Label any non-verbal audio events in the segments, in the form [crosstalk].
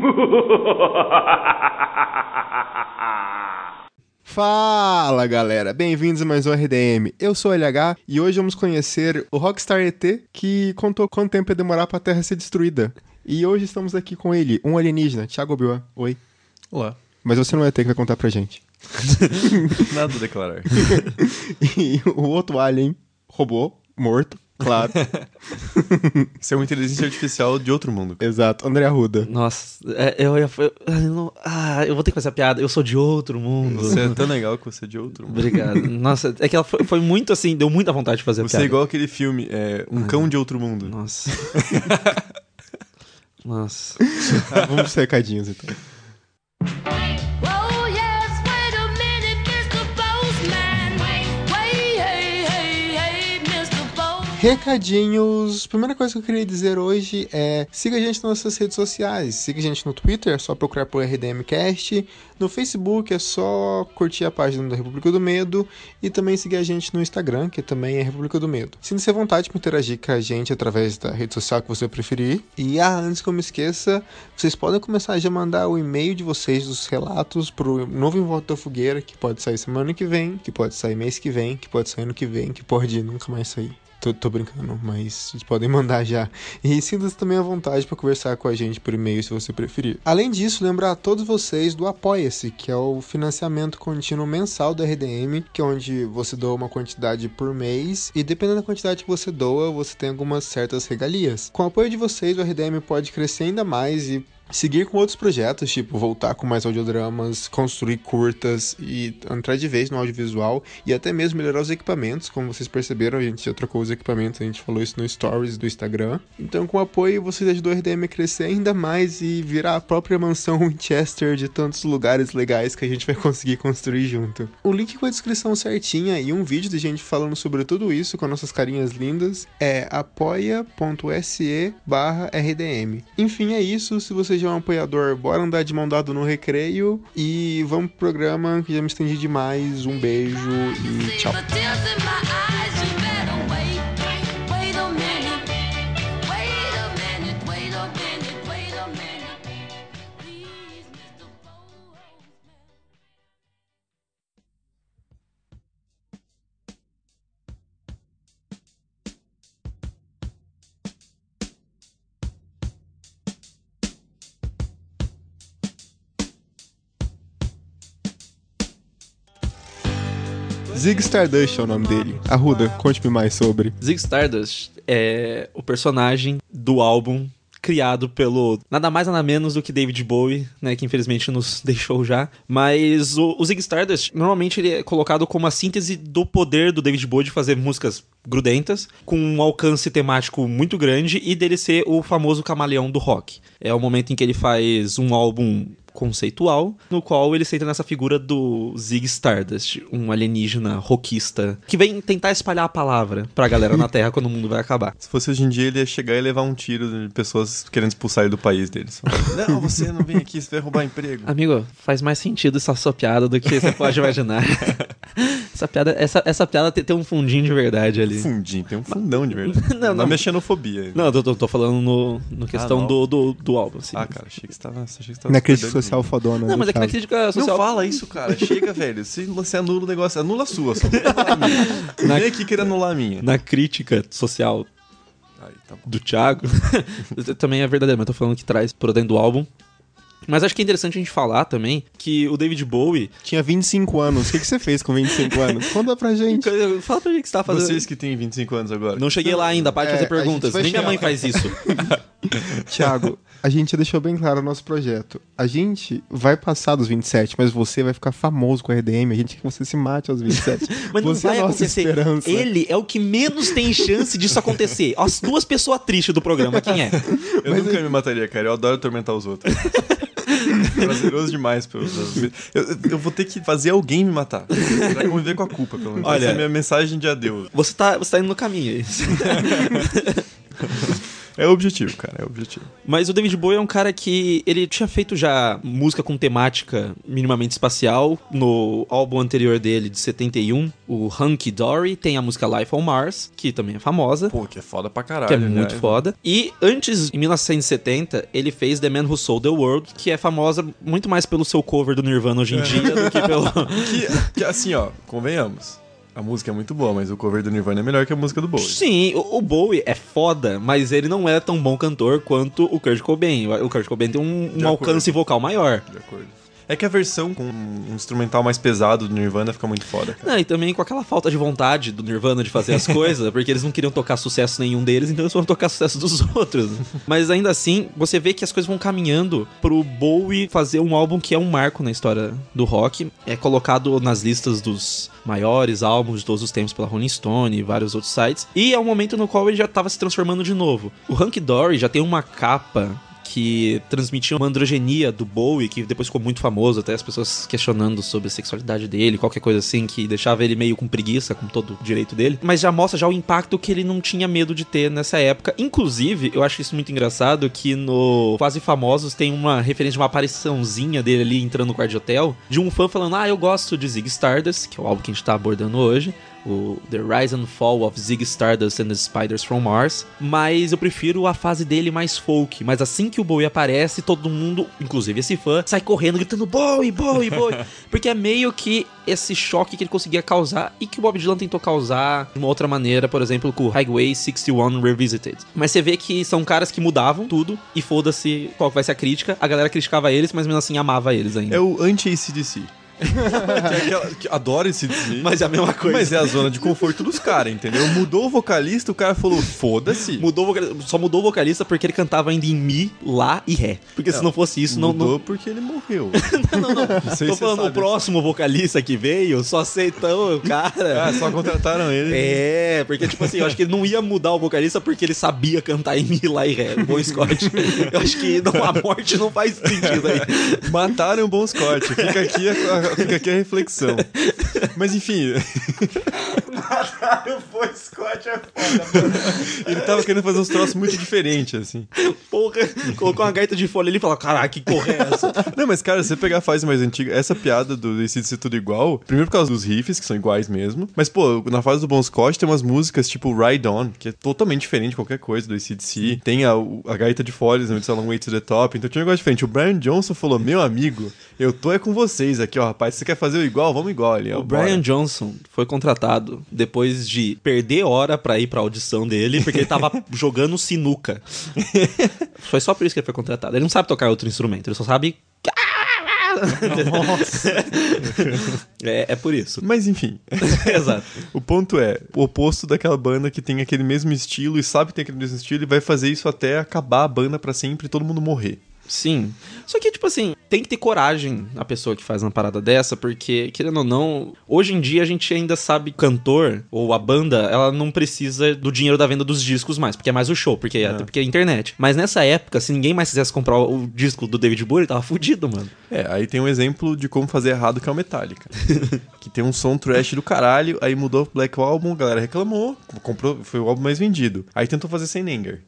[laughs] Fala galera, bem-vindos a mais um RDM. Eu sou o LH e hoje vamos conhecer o Rockstar ET que contou quanto tempo ia demorar pra Terra ser destruída. E hoje estamos aqui com ele, um alienígena, Thiago Obiwa. Oi. Olá. Mas você não é ET que vai contar pra gente. [laughs] Nada a declarar. [laughs] e o outro alien, robô, morto, claro. [laughs] Você é uma inteligência artificial de outro mundo. Exato, André Arruda. Nossa, é, eu ia. Eu, eu não- ah, eu vou ter que fazer a piada. Eu sou de outro mundo. Você é tão legal que você é de outro mundo. Obrigado. [laughs] Nossa, é que ela foi, foi muito assim, deu muita vontade de fazer a Você é piada. igual aquele filme, é, Um Cão de Outro Mundo. Nossa. [laughs] Nossa. Ah, vamos pros recadinhos então. Recadinhos. Primeira coisa que eu queria dizer hoje é siga a gente nas nossas redes sociais. Siga a gente no Twitter, é só procurar por RDMcast. No Facebook é só curtir a página da República do Medo e também seguir a gente no Instagram, que também é República do Medo. Sinta-se à vontade para interagir com a gente através da rede social que você preferir. E ah, antes que eu me esqueça, vocês podem começar já a mandar o e-mail de vocês dos relatos pro novo Em Volta da Fogueira, que pode sair semana que vem, que pode sair mês que vem, que pode sair ano que vem, que pode nunca mais sair. Tô, tô brincando, mas vocês podem [laughs] mandar já. E sinta-se também à vontade para conversar com a gente por e-mail se você preferir. Além disso, lembrar a todos vocês do Apoia-se, que é o financiamento contínuo mensal da RDM, que é onde você doa uma quantidade por mês e dependendo da quantidade que você doa, você tem algumas certas regalias. Com o apoio de vocês, o RDM pode crescer ainda mais e seguir com outros projetos, tipo voltar com mais audiodramas, construir curtas e entrar de vez no audiovisual e até mesmo melhorar os equipamentos. Como vocês perceberam, a gente já trocou os equipamentos, a gente falou isso no Stories do Instagram. Então, com o apoio, vocês ajudam a RDM a crescer ainda mais e virar a própria mansão [laughs] Winchester de tantos lugares legais que a gente vai conseguir construir junto. O link com a descrição certinha e um vídeo de gente falando sobre tudo isso com nossas carinhas lindas é apoia.se barra RDM. Enfim, é isso. Se você é um apoiador, bora andar de mão dada no recreio e vamos pro programa que já me estendi demais. Um beijo e tchau. Zig Stardust é o nome dele. Arruda, conte-me mais sobre. Zig Stardust é o personagem do álbum criado pelo nada mais nada menos do que David Bowie, né, que infelizmente nos [laughs] deixou já. Mas o, o Zig Stardust normalmente ele é colocado como a síntese do poder do David Bowie de fazer músicas grudentas, com um alcance temático muito grande e dele ser o famoso camaleão do rock. É o momento em que ele faz um álbum conceitual, no qual ele senta nessa figura do Zig Stardust, um alienígena rockista, que vem tentar espalhar a palavra pra galera na [laughs] Terra quando o mundo vai acabar. Se fosse hoje em dia, ele ia chegar e levar um tiro de pessoas querendo expulsar ele do país deles. [laughs] não, você não vem aqui, você vai roubar emprego. Amigo, faz mais sentido essa sua piada do que você pode imaginar. [laughs] essa piada, essa, essa piada tem, tem um fundinho de verdade ali. Fundinho, tem um fundão de verdade. Não, Não, não. não. xenofobia. Não, eu tô, tô- tô falando no, no questão não. do, do, do álbum. Assim. Ah, cara, achei que você tava. Achei que você tava Na crítica social fodona. Não, mas é que na crítica social. Não fala isso, cara. Chega, velho. Se você anula o negócio, anula a sua. Só não anula a minha. [laughs] Na- Vem aqui querer anular a minha. Na crítica social Aí, tá bom. do Thiago, [laughs] também é verdadeiro, mas eu tô falando que traz por dentro do álbum. Mas acho que é interessante a gente falar também que o David Bowie. Tinha 25 anos. O que, que você fez com 25 anos? Conta pra gente. Fala pra gente o que você tá fazendo. Vocês que têm 25 anos agora. Não cheguei lá ainda, para de É, fazer perguntas. Nem minha mãe faz isso. [laughs] Tiago, a gente já deixou bem claro o nosso projeto. A gente vai passar dos 27, mas você vai ficar famoso com a RDM. A gente quer que você se mate aos 27. [laughs] Mas não você é vai a nossa acontecer. esperança. Ele é o que menos tem chance disso acontecer. As duas pessoas tristes do programa, quem é? Eu nunca me mataria, cara. Eu adoro atormentar os outros. É [laughs] Prazeroso demais. pelo- Eu, eu vou ter que fazer alguém me matar. Pra conviver com a culpa, pelo menos. Olha- Essa é a minha mensagem de adeus. Você tá, você tá indo no caminho. [laughs] é. É o objetivo, cara, é o objetivo. Mas o David Bowie é um cara que ele tinha feito já música com temática minimamente espacial no álbum anterior dele, de 71, o Hunky Dory, tem a música Life on Mars, que também é famosa. Pô, que é foda pra caralho. Que é né? muito foda. E antes, em 1970, ele fez The Man Who Sold the World, que é famosa muito mais pelo seu cover do Nirvana hoje em dia do que pelo. [laughs] Que, que, assim, ó, convenhamos. A música é muito boa, mas o cover do Nirvana é melhor que a música do Bowie. Sim, o, o Bowie é foda, mas ele não é tão bom cantor quanto o Kurt Cobain. O Kurt Cobain tem um, um alcance vocal maior. De acordo. É que a versão com um instrumental mais pesado do Nirvana fica muito foda, cara. Não, e também com aquela falta de vontade do Nirvana de fazer as [laughs] coisas, porque eles não queriam tocar sucesso nenhum deles, então eles foram tocar sucesso dos [laughs] outros. Mas ainda assim, você vê que as coisas vão caminhando pro Bowie fazer um álbum que é um marco na história do rock. É colocado nas listas dos maiores álbuns de todos os tempos pela Rolling Stone e vários outros sites. E é um momento no qual ele já tava se transformando de novo. O Hunky Dory já tem uma capa que transmitia uma androgenia do Bowie, que depois ficou muito famoso, até as pessoas questionando sobre a sexualidade dele, qualquer coisa assim, que deixava ele meio com preguiça, com todo o direito dele. Mas já mostra já o impacto que ele não tinha medo de ter nessa época. Inclusive, eu acho isso muito engraçado que no Quase Famosos tem uma referência de uma apariçãozinha dele ali entrando no quarto de hotel, de um fã falando: Ah, eu gosto de Zig Stardust, que é o álbum que a gente tá abordando hoje o The Rise and Fall of Zig Stardust and the Spiders from Mars, mas eu prefiro a fase dele mais folk. Mas assim que o Bowie aparece, todo mundo, inclusive esse fã, sai correndo gritando Bowie, Bowie, [laughs] Bowie, porque é meio que esse choque que ele conseguia causar e que o Bob Dylan tentou causar de uma outra maneira, por exemplo, com o Highway 61 Revisited. Mas você vê que são caras que mudavam tudo e foda-se qual vai ser a crítica. A galera criticava eles, mas mesmo assim amava eles ainda. É o anti-ACDC. [laughs] que é aquela, que adora esse. Mas é a mesma coisa. Mas é a zona de conforto dos caras, entendeu? Mudou o vocalista, o cara falou, foda-se. Mudou só mudou o vocalista porque ele cantava ainda em Mi, Lá e Ré. Porque se não fosse isso, não. Mudou não... porque ele morreu. [laughs] Não, não, Não sei Tô falando, o próximo vocalista que veio só aceitou o [laughs] cara. Ah, só contrataram ele. É, porque, tipo assim, eu acho que ele não ia mudar o vocalista porque ele sabia cantar em Mi, Lá e Ré. Bom Scott. Eu acho que não, a morte não faz sentido aí. Mataram o Bom Scott. Fica aqui a, a- fica aqui a reflexão. Mas enfim. Mataram o Bom Scott é foda, Ele tava querendo fazer uns troços muito diferentes, assim. Porra, colocou uma gaita de folha ali e falou: caraca, que porra é essa? Não, mas cara, se você pegar a fase mais antiga, essa piada do Decide Ser Tudo Igual, primeiro por causa dos riffs, que são iguais mesmo, mas pô, na fase do Bon Scott tem umas músicas tipo Ride On, que é totalmente diferente de qualquer coisa do ACDC. Tem a, a gaita de folhas, no Long Way to the Top, então tinha um negócio diferente. O Brian Johnson falou, meu amigo, eu tô é com vocês aqui, ó, rapaz, você quer fazer o igual? Vamos igual ali, ó. O bora." Brian Johnson foi contratado depois de perder hora pra ir pra audição dele, porque ele tava [laughs] jogando sinuca. [laughs] foi só por isso que ele foi contratado. Ele não sabe tocar outro instrumento, ele só sabe. [laughs] é, é por isso. Mas enfim, Exato. o ponto é, o oposto daquela banda que tem aquele mesmo estilo e sabe que tem aquele mesmo estilo e vai fazer isso até acabar a banda pra sempre e todo mundo morrer. Sim. Só que, tipo assim, tem que ter coragem a pessoa que faz uma parada dessa, porque, querendo ou não, hoje em dia a gente ainda sabe cantor ou a banda, ela não precisa do dinheiro da venda dos discos mais, porque é mais o show, porque é, até porque é internet. Mas nessa época, se ninguém mais quisesse comprar o disco do David Bowie, tava fudido, mano. É, aí tem um exemplo de como fazer errado que é o Metallica. [laughs] que tem um som trash do caralho, aí mudou pro Black Album, a galera reclamou, comprou, foi o álbum mais vendido. Aí tentou fazer sem Anger.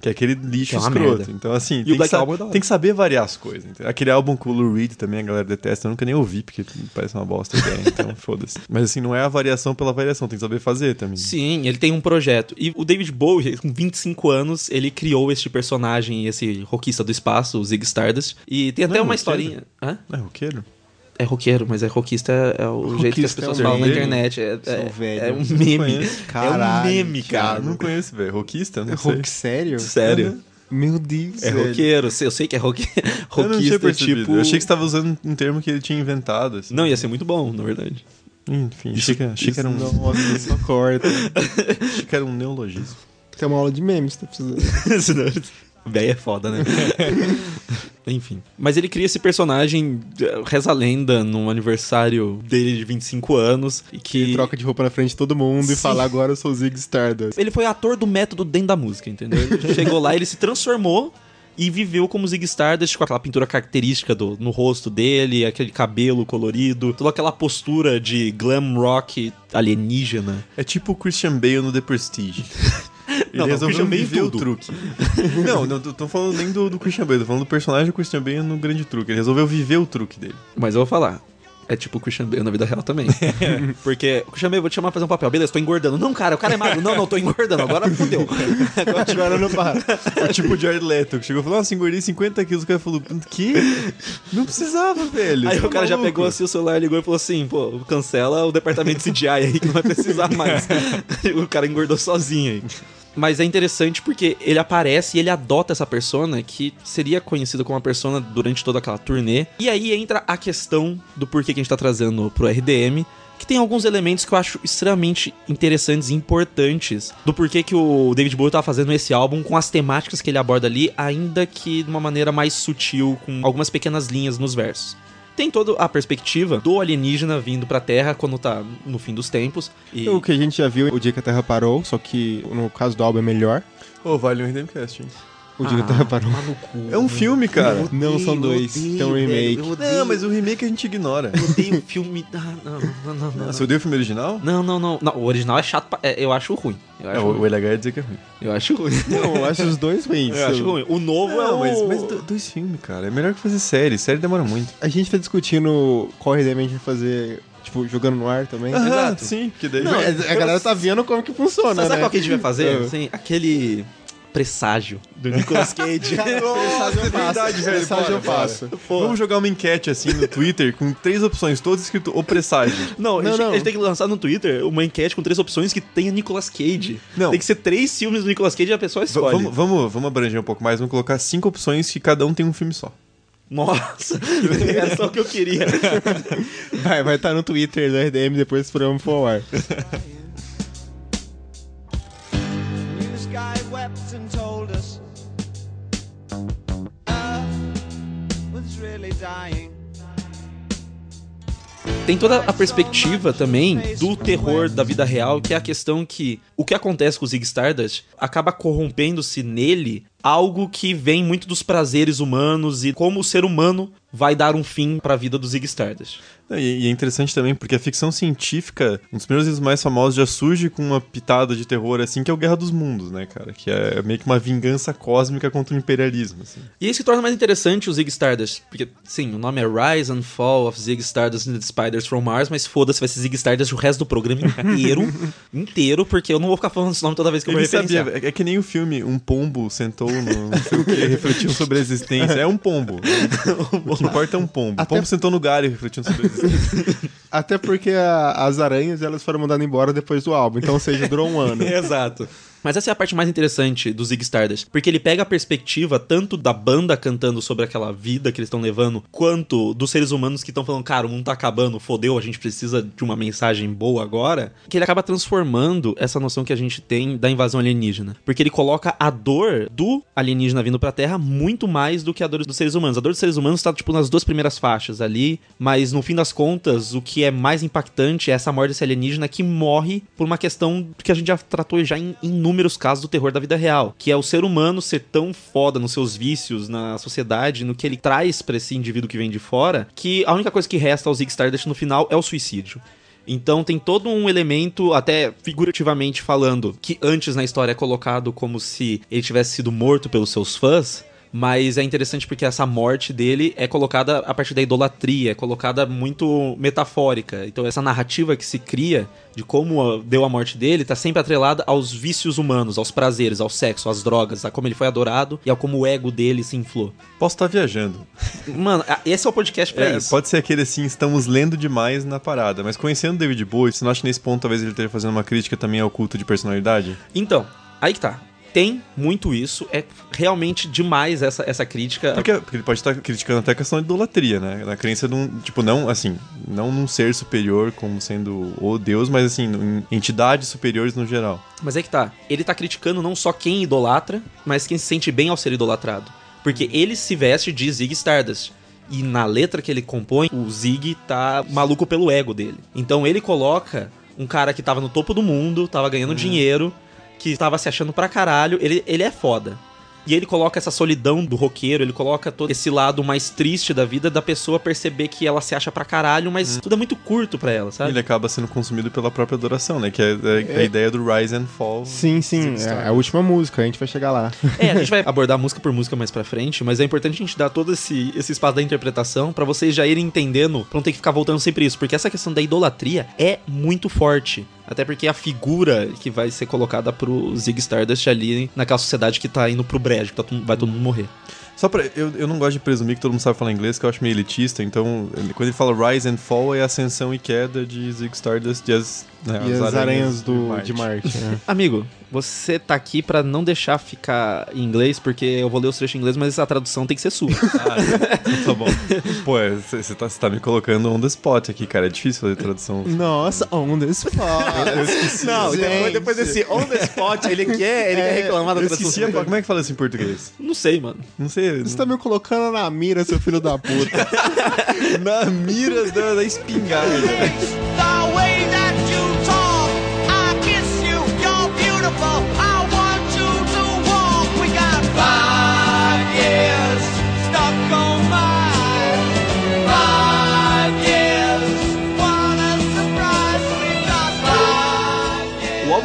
Que é aquele lixo é escroto. merda. Então, assim, tem, que é tem que saber variar as coisas. entendeu? Aquele álbum com o Lou Reed também a galera detesta. Eu nunca nem ouvi, porque parece uma bosta ideia, então [laughs] foda-se. Mas assim, não é a variação pela variação, tem que saber fazer também. Sim, ele tem um projeto. E o David Bowie, com 25 anos, ele criou este personagem, esse rockista do espaço, o Zig Stardust. E tem até Não é uma roqueiro? historinha. Hã? É roqueiro? É roqueiro, mas é rockista é o jeito que as Rockista é pessoas um falam na meme. internet. É, é- velho. é um Não meme. Caralho, é um meme, Eu cara. não conheço, velho. Rockista? Não É sei. rock sério? Sério. Meu Deus, É velho. roqueiro. Eu sei que é roque... Eu não tinha percebido. tipo... Eu achei que você tava usando um termo que ele tinha inventado. Assim. Não, ia ser muito bom, na verdade. Enfim, achei que, achei que era um, só corta. [laughs] achei que era um neologismo. Tem uma aula de memes, tá precisando. [laughs] Senão- Véi é foda, né? [laughs] Enfim. Mas ele cria esse personagem, eh, reza a lenda, num aniversário dele de 25 anos. E que. Que troca de roupa na frente de todo mundo e Sim. fala agora eu sou o Zig Stardust. Ele foi ator do método dentro da música, entendeu? Ele chegou lá, ele se transformou e viveu como Zig Stardust com aquela pintura característica do, no rosto dele, aquele cabelo colorido, toda aquela postura de glam rock alienígena. É tipo o Christian Bale no The Prestige. [laughs] Ele Não, não, resolveu em viver o truque. [laughs] não, não tô, falando nem do, do Christian Bale, tô falando do personagem do Christian Bale no grande truque. Ele resolveu viver o truque dele. Mas eu vou falar. É tipo o Christian Bale na vida real também. [laughs] Porque Christian Bale, vou te chamar pra fazer um papel. Beleza, tô engordando. Não, cara, o cara é magro. Não, não, tô engordando. Agora fodeu. [laughs] Agora Agora não para. O tipo de Jared Leto, que chegou e falou, nossa, engordei 50 quilos. O cara falou, que? Não precisava, velho. Aí você o cara já maluco." pegou assim o celular, ligou e falou assim: pô, cancela o departamento de CGI aí que não vai precisar mais. o cara engordou sozinho aí. Mas é interessante porque ele aparece e ele adota essa persona que seria conhecida como uma persona durante toda aquela turnê. E aí entra a questão do porquê que a gente tá trazendo pro RDM. Que tem alguns elementos que eu acho extremamente interessantes e importantes do porquê que o David Bowie tá fazendo esse álbum com as temáticas que ele aborda ali, ainda que de uma maneira mais sutil, com algumas pequenas linhas nos versos. Tem toda a perspectiva do alienígena vindo pra Terra quando tá no fim dos tempos. E... O que a gente já viu, o dia que a Terra parou, só que no caso do álbum é melhor. Ô, vale um Redemcast, hein? O dia que a Terra parou. Tomar no cu. É um filme, cara. Não, são dois. Tem um remake. Não, mas o remake a gente ignora. Eu odeio o filme. Ah, não, não, não, não. Ah, Você odeia o filme original? Não, não, não, não. O original é chato. pra- é, eu acho ruim. Eu É, acho, o, ruim. o LH ia dizer que é ruim. Eu acho ruim. Não, eu acho os dois [laughs] ruins. Eu acho ruim. O novo é Não, o. mas, mas do- dois filmes, cara. É melhor que fazer série. Série demora muito. A gente tá discutindo qual a gente vai fazer, tipo, jogando no ar também. Exato. Sim, porque daí... Não, É, a galera tá vendo como que funciona, Sabe né? qual que a gente vai fazer? É. Assim, aquele presságio do Nicolas Cage. [laughs] Nossa, é verdade, velho. Bora, eu faço. Vamos jogar uma enquete assim no Twitter com três opções, todas escrito o presságio. [laughs] Não, a, Não, gente, não. a gente tem que lançar no Twitter uma enquete com três opções que tenha Nicolas Cage. Não. Tem que ser três filmes do Nicolas Cage e a pessoa V- escolhe. vamos, vamos, vamos abranger um pouco mais, vamos colocar cinco opções que cada um tem um filme só. Nossa, [laughs] era só o que eu queria. Vai, vai estar no Twitter do RDM depois esse programa for Tem toda a perspectiva também do terror da vida real, que é a questão que o que acontece com o Zig Stardust acaba corrompendo-se nele algo que vem muito dos prazeres humanos e como o ser humano vai dar um fim pra vida do Zig Stardust. E, e é interessante também porque a ficção científica, um dos primeiros livros mais famosos, já surge com uma pitada de terror assim, que é o Guerra dos Mundos, né, cara? Que é meio que uma vingança cósmica contra o imperialismo, assim. E isso que torna mais interessante o Zig Stardust, porque sim, o nome é Rise and Fall of Zig Stardust and the Spiders from Mars, mas foda-se, vai ser Zig Stardust o resto do programa inteiro, [laughs] inteiro, porque eu não vou ficar falando esse nome toda vez que eu Ele referenciar. sabia, é é que nem o filme Um Pombo sentou não sei o que, [laughs] refletindo sobre a existência. É [laughs] um pombo. O que importa é um pombo. O Até- pombo sentou no galho refletindo sobre a existência. [laughs] Até porque a- as aranhas elas foram mandadas embora depois do álbum, então ou seja, durou um ano. Exato. Mas essa é a parte mais interessante do Zig Stardust, porque ele pega a perspectiva tanto da banda cantando sobre aquela vida que eles estão levando, quanto dos seres humanos que estão falando, cara, o mundo tá acabando, fodeu, a gente precisa de uma mensagem boa agora, que ele acaba transformando essa noção que a gente tem da invasão alienígena. Porque ele coloca a dor do alienígena vindo pra Terra muito mais do que a dor dos seres humanos. A dor dos seres humanos tá, tipo, nas duas primeiras faixas ali, mas no fim das contas, o que é mais impactante é essa morte desse alienígena que morre por uma questão que a gente já tratou já em inúmeros casos do terror da vida real, que é o ser humano ser tão foda nos seus vícios, na sociedade, no que ele traz pra esse indivíduo que vem de fora, que a única coisa que resta ao Zig Stardust no final é o suicídio. Então tem todo um elemento, até figurativamente falando, que antes na história é colocado como se ele tivesse sido morto pelos seus fãs. Mas é interessante porque essa morte dele é colocada a partir da idolatria, é colocada muito metafórica. Então essa narrativa que se cria de como a- deu a morte dele tá sempre atrelada aos vícios humanos, aos prazeres, ao sexo, às drogas, a como ele foi adorado e ao como o ego dele se inflou. Posso estar viajando. Mano, a- esse é o podcast pra É, isso. pode ser aquele assim, estamos lendo demais na parada. Mas conhecendo David Bowie, você não acha que nesse ponto talvez ele esteja fazendo uma crítica também ao culto de personalidade? Então, aí que tá. Tem muito isso, é realmente demais essa, essa crítica. Porque, porque ele pode estar criticando até a questão da idolatria, né? Na crença de um. Tipo, não assim, não num ser superior como sendo o Deus, mas assim, em entidades superiores no geral. Mas é que tá. Ele tá criticando não só quem idolatra, mas quem se sente bem ao ser idolatrado. Porque ele se veste de Zig Stardust. E na letra que ele compõe, o Zig tá maluco pelo ego dele. Então ele coloca um cara que tava no topo do mundo, tava ganhando dinheiro, que tava se achando pra caralho. Ele, ele é foda. E ele coloca essa solidão do roqueiro, ele coloca todo esse lado mais triste da vida da pessoa perceber que ela se acha pra caralho, mas tudo é muito curto pra ela, sabe? Ele acaba sendo consumido pela própria adoração, né? Que é, é a ideia do Rise and Fall. Sim, sim, é a última música, a gente vai chegar lá. É, a gente vai [laughs] abordar música por música mais pra frente, mas é importante a gente dar todo esse, esse espaço da interpretação pra vocês já irem entendendo, pra não ter que ficar voltando sempre isso, porque essa questão da idolatria é muito forte. Até porque a figura que vai ser colocada pro Zig Stardust ali naquela sociedade que tá indo pro brejo, que tá vai todo mundo morrer. Só pra. Eu, eu não gosto de presumir que todo mundo sabe falar inglês, que eu acho meio elitista, então ele- quando ele fala Rise and Fall é ascensão e queda de Zig Stardust e as, né, E as aranhas do, de Marte. né? [laughs] Amigo, você tá aqui pra não deixar ficar em inglês, porque eu vou ler os trechos em inglês, mas a tradução tem que ser sua. [laughs] Ah, então tá bom. Pô, você tá, cê tá me colocando on the spot aqui, cara. É difícil fazer tradução. Nossa, on the spot. [laughs] não, Gente. depois, depois desse on the spot, ele quer, ele quer reclamar da Eu tradução. esqueci, como é que fala isso em português? Não sei, mano. Não sei. Você tá me colocando na mira, seu filho da puta. Na mira da, da espingarda.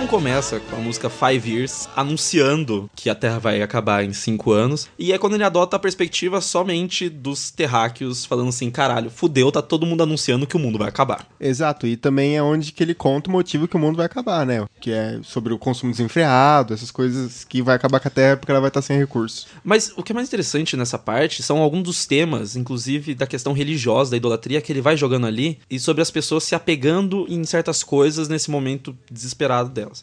Álbum começa com a música Five Years, anunciando que a Terra vai acabar em cinco anos. E é quando ele adota a perspectiva somente dos terráqueos, falando assim: caralho, fudeu, tá todo mundo anunciando que o mundo vai acabar. Exato, e também é onde que ele conta o motivo que o mundo vai acabar, né? Que é sobre o consumo desenfreado, essas coisas que vai acabar com a Terra porque ela vai estar sem recursos. Mas o que é mais interessante nessa parte são alguns dos temas, inclusive da questão religiosa, da idolatria, que ele vai jogando ali, e sobre as pessoas se apegando em certas coisas nesse momento desesperado delas.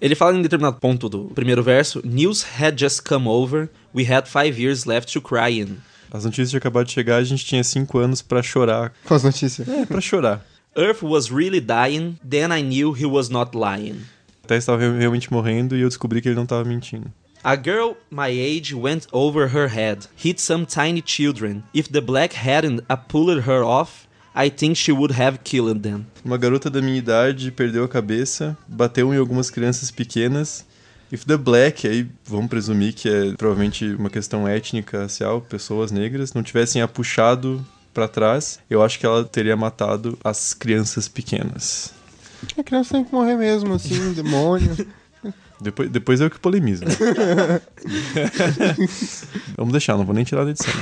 Ele fala em determinado ponto do primeiro verso: News had just come over, we had five years left to cry in. As notícias tinham acabado de chegar, a gente tinha cinco anos pra chorar. Com as notícias. É, pra chorar. Earth was really dying, then I knew he was not lying. Até estava re- realmente morrendo e eu descobri que ele não tava mentindo. A girl my age went over her head, hit some tiny children. If the black hadn't a pulled her off, I think she would have killed them. Uma garota da minha idade perdeu a cabeça, bateu em algumas crianças pequenas. If the black, aí vamos presumir que é provavelmente uma questão étnica, racial, pessoas negras, não tivessem a puxado pra trás, eu acho que ela teria matado as crianças pequenas. A criança tem que morrer mesmo, assim, demônio. [laughs] Depois, depois eu que polemizo. né? [laughs] [laughs] vamos deixar, não vou nem tirar da edição.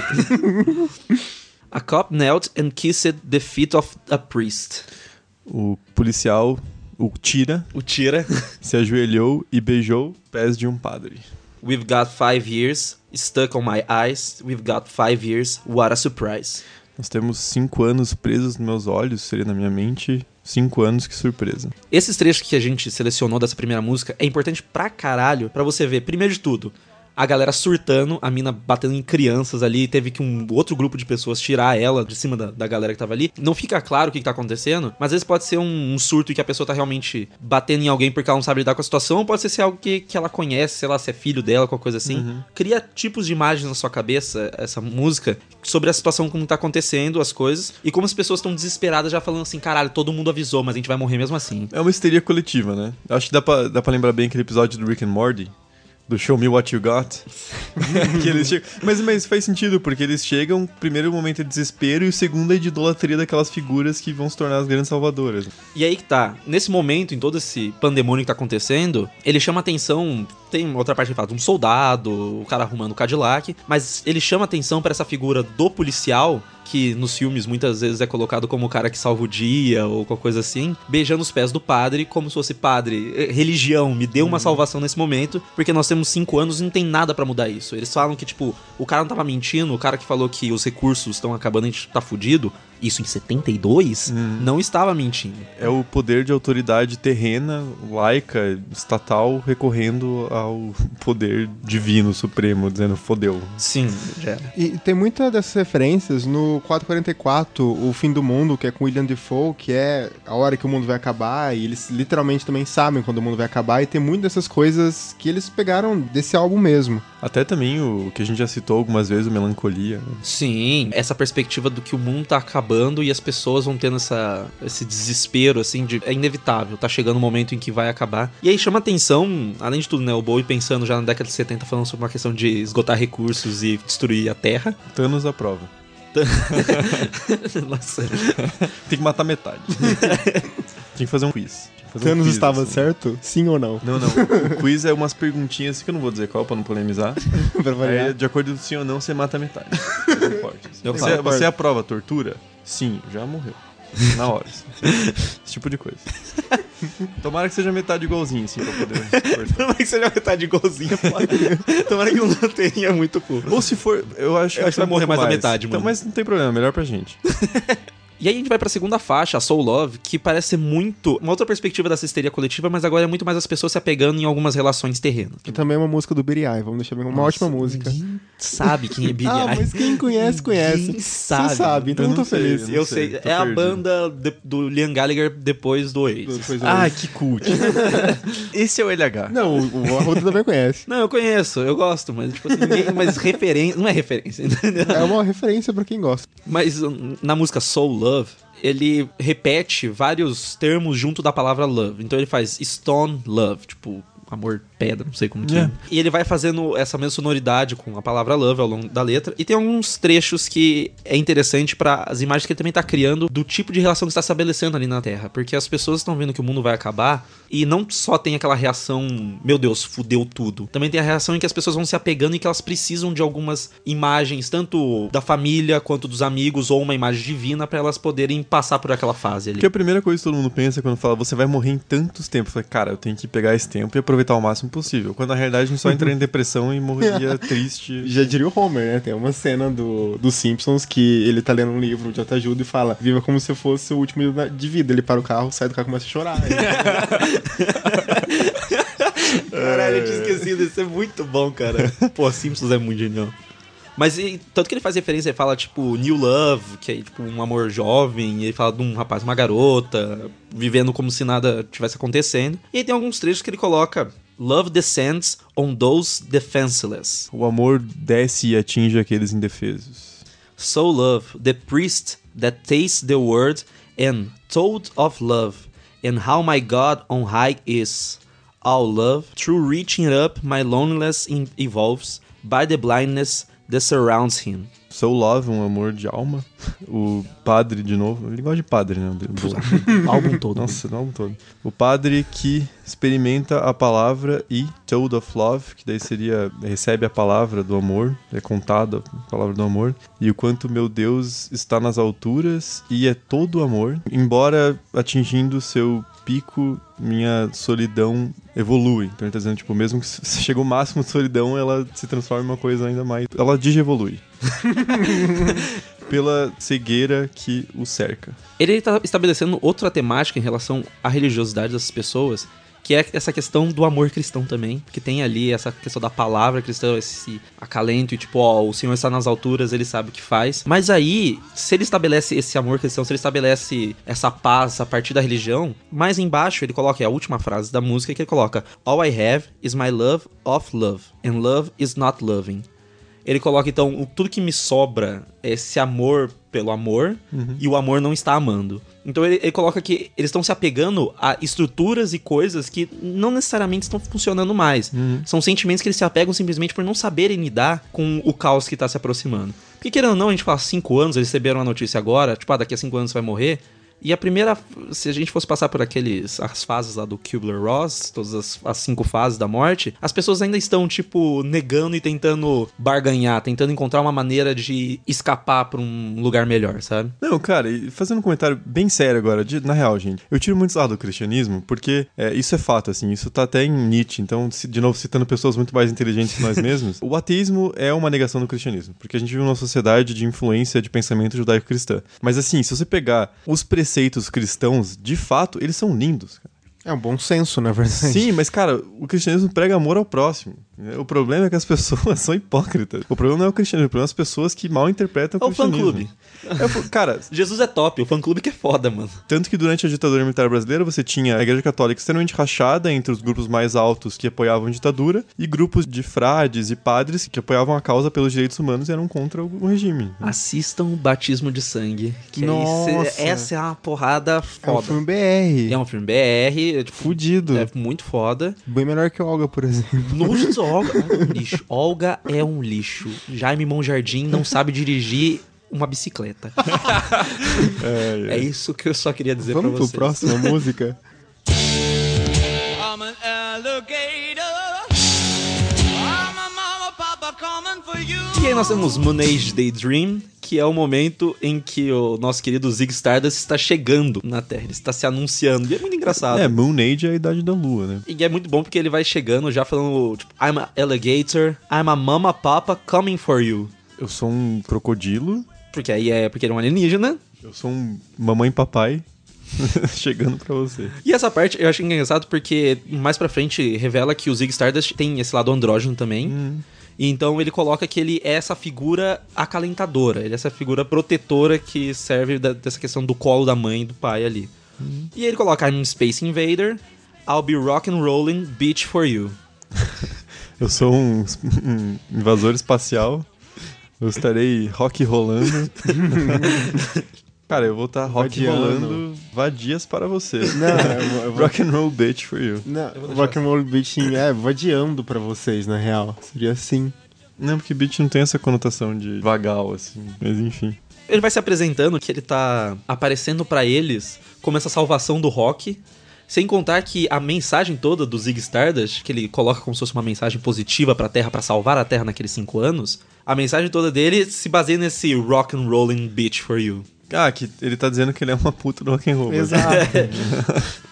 A cop knelt and kissed the feet of a priest. O policial, o Tira, O tira. se ajoelhou e beijou pés de um padre. We've got five years stuck on my eyes. We've got five years. What a surprise. Nós temos cinco anos presos nos meus olhos, seria na minha mente. Cinco anos, que surpresa. Esses trechos que a gente selecionou dessa primeira música é importante pra caralho pra você ver, primeiro de tudo, a galera surtando, a mina batendo em crianças ali, teve que um outro grupo de pessoas tirar ela de cima da, da galera que tava ali. Não fica claro o que, que tá acontecendo, mas às vezes pode ser um, um surto e que a pessoa tá realmente batendo em alguém porque ela não sabe lidar com a situação, ou pode ser, ser algo que, que ela conhece, sei lá, se é filho dela, qualquer coisa assim. Cria tipos de imagens na sua cabeça, essa música, sobre a situação como tá acontecendo, as coisas, e como as pessoas estão desesperadas já falando assim, caralho, todo mundo avisou, mas a gente vai morrer mesmo assim. É uma histeria coletiva, né? Acho que dá pra, dá pra lembrar bem aquele episódio do Rick and Morty. Do Show Me What You Got. [laughs] que eles chegam... mas, mas faz sentido, porque eles chegam, primeiro momento é desespero e o segundo é de idolatria daquelas figuras que vão se tornar as grandes salvadoras. E aí que tá, nesse momento, em todo esse pandemônio que tá acontecendo, ele chama atenção, tem outra parte que fala de um soldado, o cara arrumando o Cadillac, mas ele chama atenção pra essa figura do policial, que nos filmes muitas vezes é colocado como o cara que salva o dia ou qualquer coisa assim, beijando os pés do padre como se fosse padre, eh, religião, me deu uma salvação nesse momento, porque nós temos cinco anos e não tem nada pra mudar isso. Eles falam que, tipo, o cara não tava mentindo, o cara que falou que os recursos estão acabando, a gente tá fudido, isso em 72, não estava mentindo. É o poder de autoridade terrena, laica, estatal, recorrendo ao poder divino, supremo, dizendo fodeu. Sim, já era. E tem muitas dessas referências no 444, O Fim do Mundo, que é com William Defoe, que é a hora que o mundo vai acabar, e eles literalmente também sabem quando o mundo vai acabar, e tem muitas dessas coisas que eles pegaram desse álbum mesmo. Até também o que a gente já citou algumas vezes, o Melancolia. né? Sim, essa perspectiva do que o mundo tá acabando acabando e as pessoas vão tendo essa, esse desespero, assim, de é inevitável, tá chegando o momento em que vai acabar. E aí chama atenção, além de tudo, né, o Bowie pensando já na década de 70, falando sobre uma questão de esgotar recursos e destruir a Terra. Thanos aprova. [laughs] Nossa. Tem que matar metade. [laughs] Tinha que fazer um quiz. Fazer um Thanos quiz, estava assim. certo? Sim ou não? Não, não. O quiz é umas perguntinhas que eu não vou dizer qual pra não polemizar. [laughs] pra Aí, variar. de acordo com sim ou não, você mata metade. É bem forte, assim. Você, falo, você aprova a tortura? Sim, já morreu. [laughs] Na hora. Esse tipo de coisa. [laughs] Tomara que seja metade igualzinho, assim, pra poder [laughs] cortar. Tomara que seja metade igualzinho, foda. Tomara que não tenha muito cu. Ou se for, eu acho, Eu acho que vai um morrer pouco mais da metade, Então, mano. mas não tem problema, melhor pra gente. E aí a gente vai pra segunda faixa, a Soul Love, que parece ser muito uma outra perspectiva da histeria coletiva, mas agora é muito mais as pessoas se apegando em algumas relações terrenas. Que também é uma música do Billy Eye, vamos deixar bem uma ótima música. Ninguém sabe quem é [laughs] Billie Ah, mas quem conhece, conhece. Ninguém sabe. Você sabe, então Eu eu tô não sei, feliz. eu não Eu sei, sei, é a banda de- do Liam Gallagher depois do Oasis. Depois eu- Ah, que cult. [laughs] Esse é o LH. Não, o, o Arruda também conhece. Não, eu conheço, eu gosto, mas tipo assim, ninguém, mas referência, não é referência, entendeu? É uma referência pra quem gosta. Mas hum, na música Soul Love, ele repete vários termos junto da palavra love. Então ele faz stone love, tipo amor pedra, não sei como que Yeah. é. E ele vai fazendo essa mesma sonoridade com a palavra love ao longo da letra. E tem alguns trechos que é interessante para as imagens que ele também tá criando do tipo de relação que está estabelecendo ali na Terra. Porque as pessoas estão vendo que o mundo vai acabar e não só tem aquela reação, meu Deus, fudeu tudo. Também tem a reação em que as pessoas vão se apegando e que elas precisam de algumas imagens, tanto da família quanto dos amigos, ou uma imagem divina, para elas poderem passar por aquela fase ali. Porque a primeira coisa que todo mundo pensa quando fala você vai morrer em tantos tempos. Fala, cara, eu tenho que pegar esse tempo e aproveitar o máximo possível. Quando na realidade a gente só entraria em [laughs] depressão e morreria [laughs] triste. Já diria o Homer, né? Tem uma cena do, do Simpsons que ele tá lendo um livro de autoajuda e fala: Viva como se fosse o último dia de vida. Ele para o carro, sai do carro e começa a chorar. [laughs] Caralho, eu tinha esquecido, isso é muito bom, cara. Pô, Simpsons é muito genial. Mas e, tanto que ele faz referência, ele fala, tipo, New Love, que é tipo um amor jovem, e ele fala de um rapaz, uma garota, vivendo como se nada tivesse acontecendo. E aí tem alguns trechos que ele coloca Love descends on those defenseless. O amor desce e atinge aqueles indefesos. So love, the priest that tastes the word and told of love, and how my God on high is. All love, through reaching up my loneliness in- evolves by the blindness that surrounds him. Soul Love, um amor de alma. O padre, de novo. Ele gosta de padre, né? O [laughs] álbum todo. Nossa, no álbum todo. O padre que experimenta a palavra e told of love, que daí seria recebe a palavra do amor, é contada a palavra do amor, e o quanto meu Deus está nas alturas e é todo amor, embora atingindo seu pico, minha solidão evolui. Então ele tá dizendo, tipo, mesmo que se [laughs] chega o máximo de solidão, ela se transforma em uma coisa ainda mais. Ela digievolui. [laughs] Pela cegueira que o cerca. Ele está estabelecendo outra temática em relação à religiosidade dessas pessoas, que é essa questão do amor cristão também, que tem ali essa questão da palavra cristã, esse acalento e tipo, ó, o Senhor está nas alturas, ele sabe o que faz. Mas aí, se ele estabelece esse amor cristão, se ele estabelece essa paz a partir da religião, mais embaixo ele coloca é a última frase da música que ele coloca: All I have is my love of love, and love is not loving. Ele coloca, então, o- tudo que me sobra é esse amor pelo amor e o amor não está amando. Então ele, ele coloca que eles estão se apegando a estruturas e coisas que não necessariamente estão funcionando mais. São sentimentos que eles se apegam simplesmente por não saberem lidar com o caos que está se aproximando. Porque querendo ou não, a gente fala cinco anos, eles receberam a notícia agora, tipo, ah, daqui a cinco anos você vai morrer. E a primeira, se a gente fosse passar por aqueles, as fases lá do Kubler-Ross, todas as, as cinco fases da morte, as pessoas ainda estão, tipo, negando e tentando barganhar, tentando encontrar uma maneira de escapar pra um lugar melhor, sabe? Não, cara, e fazendo um comentário bem sério agora, de- na real, gente, eu tiro muito lado do cristianismo, porque é, isso é fato, assim, isso tá até em Nietzsche, então, de novo, citando pessoas muito mais inteligentes que nós mesmos, [laughs] o ateísmo é uma negação do cristianismo, porque a gente vive numa sociedade de influência de pensamento judaico-cristã. Mas, assim, se você pegar os preceitos cristãos, de fato, eles são lindos, cara. É um bom senso, na verdade. Sim, mas, cara, o cristianismo prega amor ao próximo. O problema é que as pessoas [laughs] são hipócritas. O problema não é o cristianismo, o problema é as pessoas que mal interpretam o É o cristianismo. fã-clube. É o fã- Cara, [laughs] Jesus é top, o fã-clube que é foda, mano. tanto que durante a ditadura militar brasileira você tinha a Igreja Católica extremamente rachada entre os grupos mais altos que apoiavam a ditadura e grupos de frades e padres que apoiavam a causa pelos direitos humanos e eram contra o regime. Assistam o Batismo de Sangue. Que é Nossa. isso- essa é uma porrada É um foda. filme BR. É um filme BR, é, tipo, Fudido. é muito foda. Bem melhor que Olga, por exemplo. Nossa, [laughs] Olga é um lixo. Olga é um lixo. Jaime Monjardim não sabe dirigir uma bicicleta. [laughs] É, É isso que eu só queria dizer Vamos pra pro vocês. próxima música? I'm an alligator. E aí nós temos Moon Age Daydream, que é o momento em que o nosso querido Zig Stardust está chegando na Terra. Ele está se anunciando. E é muito engraçado. É, Moon Age é a idade da lua, né? E é muito bom porque ele vai chegando já falando, tipo, I'm a alligator, I'm a mama papa coming for you. Eu sou um crocodilo, Porque aí é porque ele é um alienígena. eu sou um mamãe papai [laughs] chegando pra você. E essa parte eu acho engraçado porque mais pra frente revela que o Zig Stardust tem esse lado andrógeno também. E então ele coloca que ele é essa figura acalentadora, ele é essa figura protetora que serve da- dessa questão do colo da mãe e do pai ali. E ele coloca I'm Space Invader, I'll be rock and rolling bitch for you. [laughs] Eu sou um, um invasor espacial. Eu estarei rock rolando. [laughs] Cara, eu vou estar rock Vadiando. rolando vadias para você. [laughs] Não, eu vou- eu vou- Rock and roll bitch for you. Não, rock and roll beating é vadiando pra vocês, na real. Seria assim. Não, porque beat não tem essa conotação de vagal, assim. Mas enfim. Ele vai se apresentando que ele tá aparecendo pra eles como essa salvação do rock. Sem contar que a mensagem toda do Zig Stardust, que ele coloca como se fosse uma mensagem positiva pra Terra, pra salvar a Terra naqueles cinco anos, a mensagem toda dele se baseia nesse rock and rolling bitch for you. Ah, que ele tá dizendo que ele é uma puta do rock and roll. Exato. [laughs]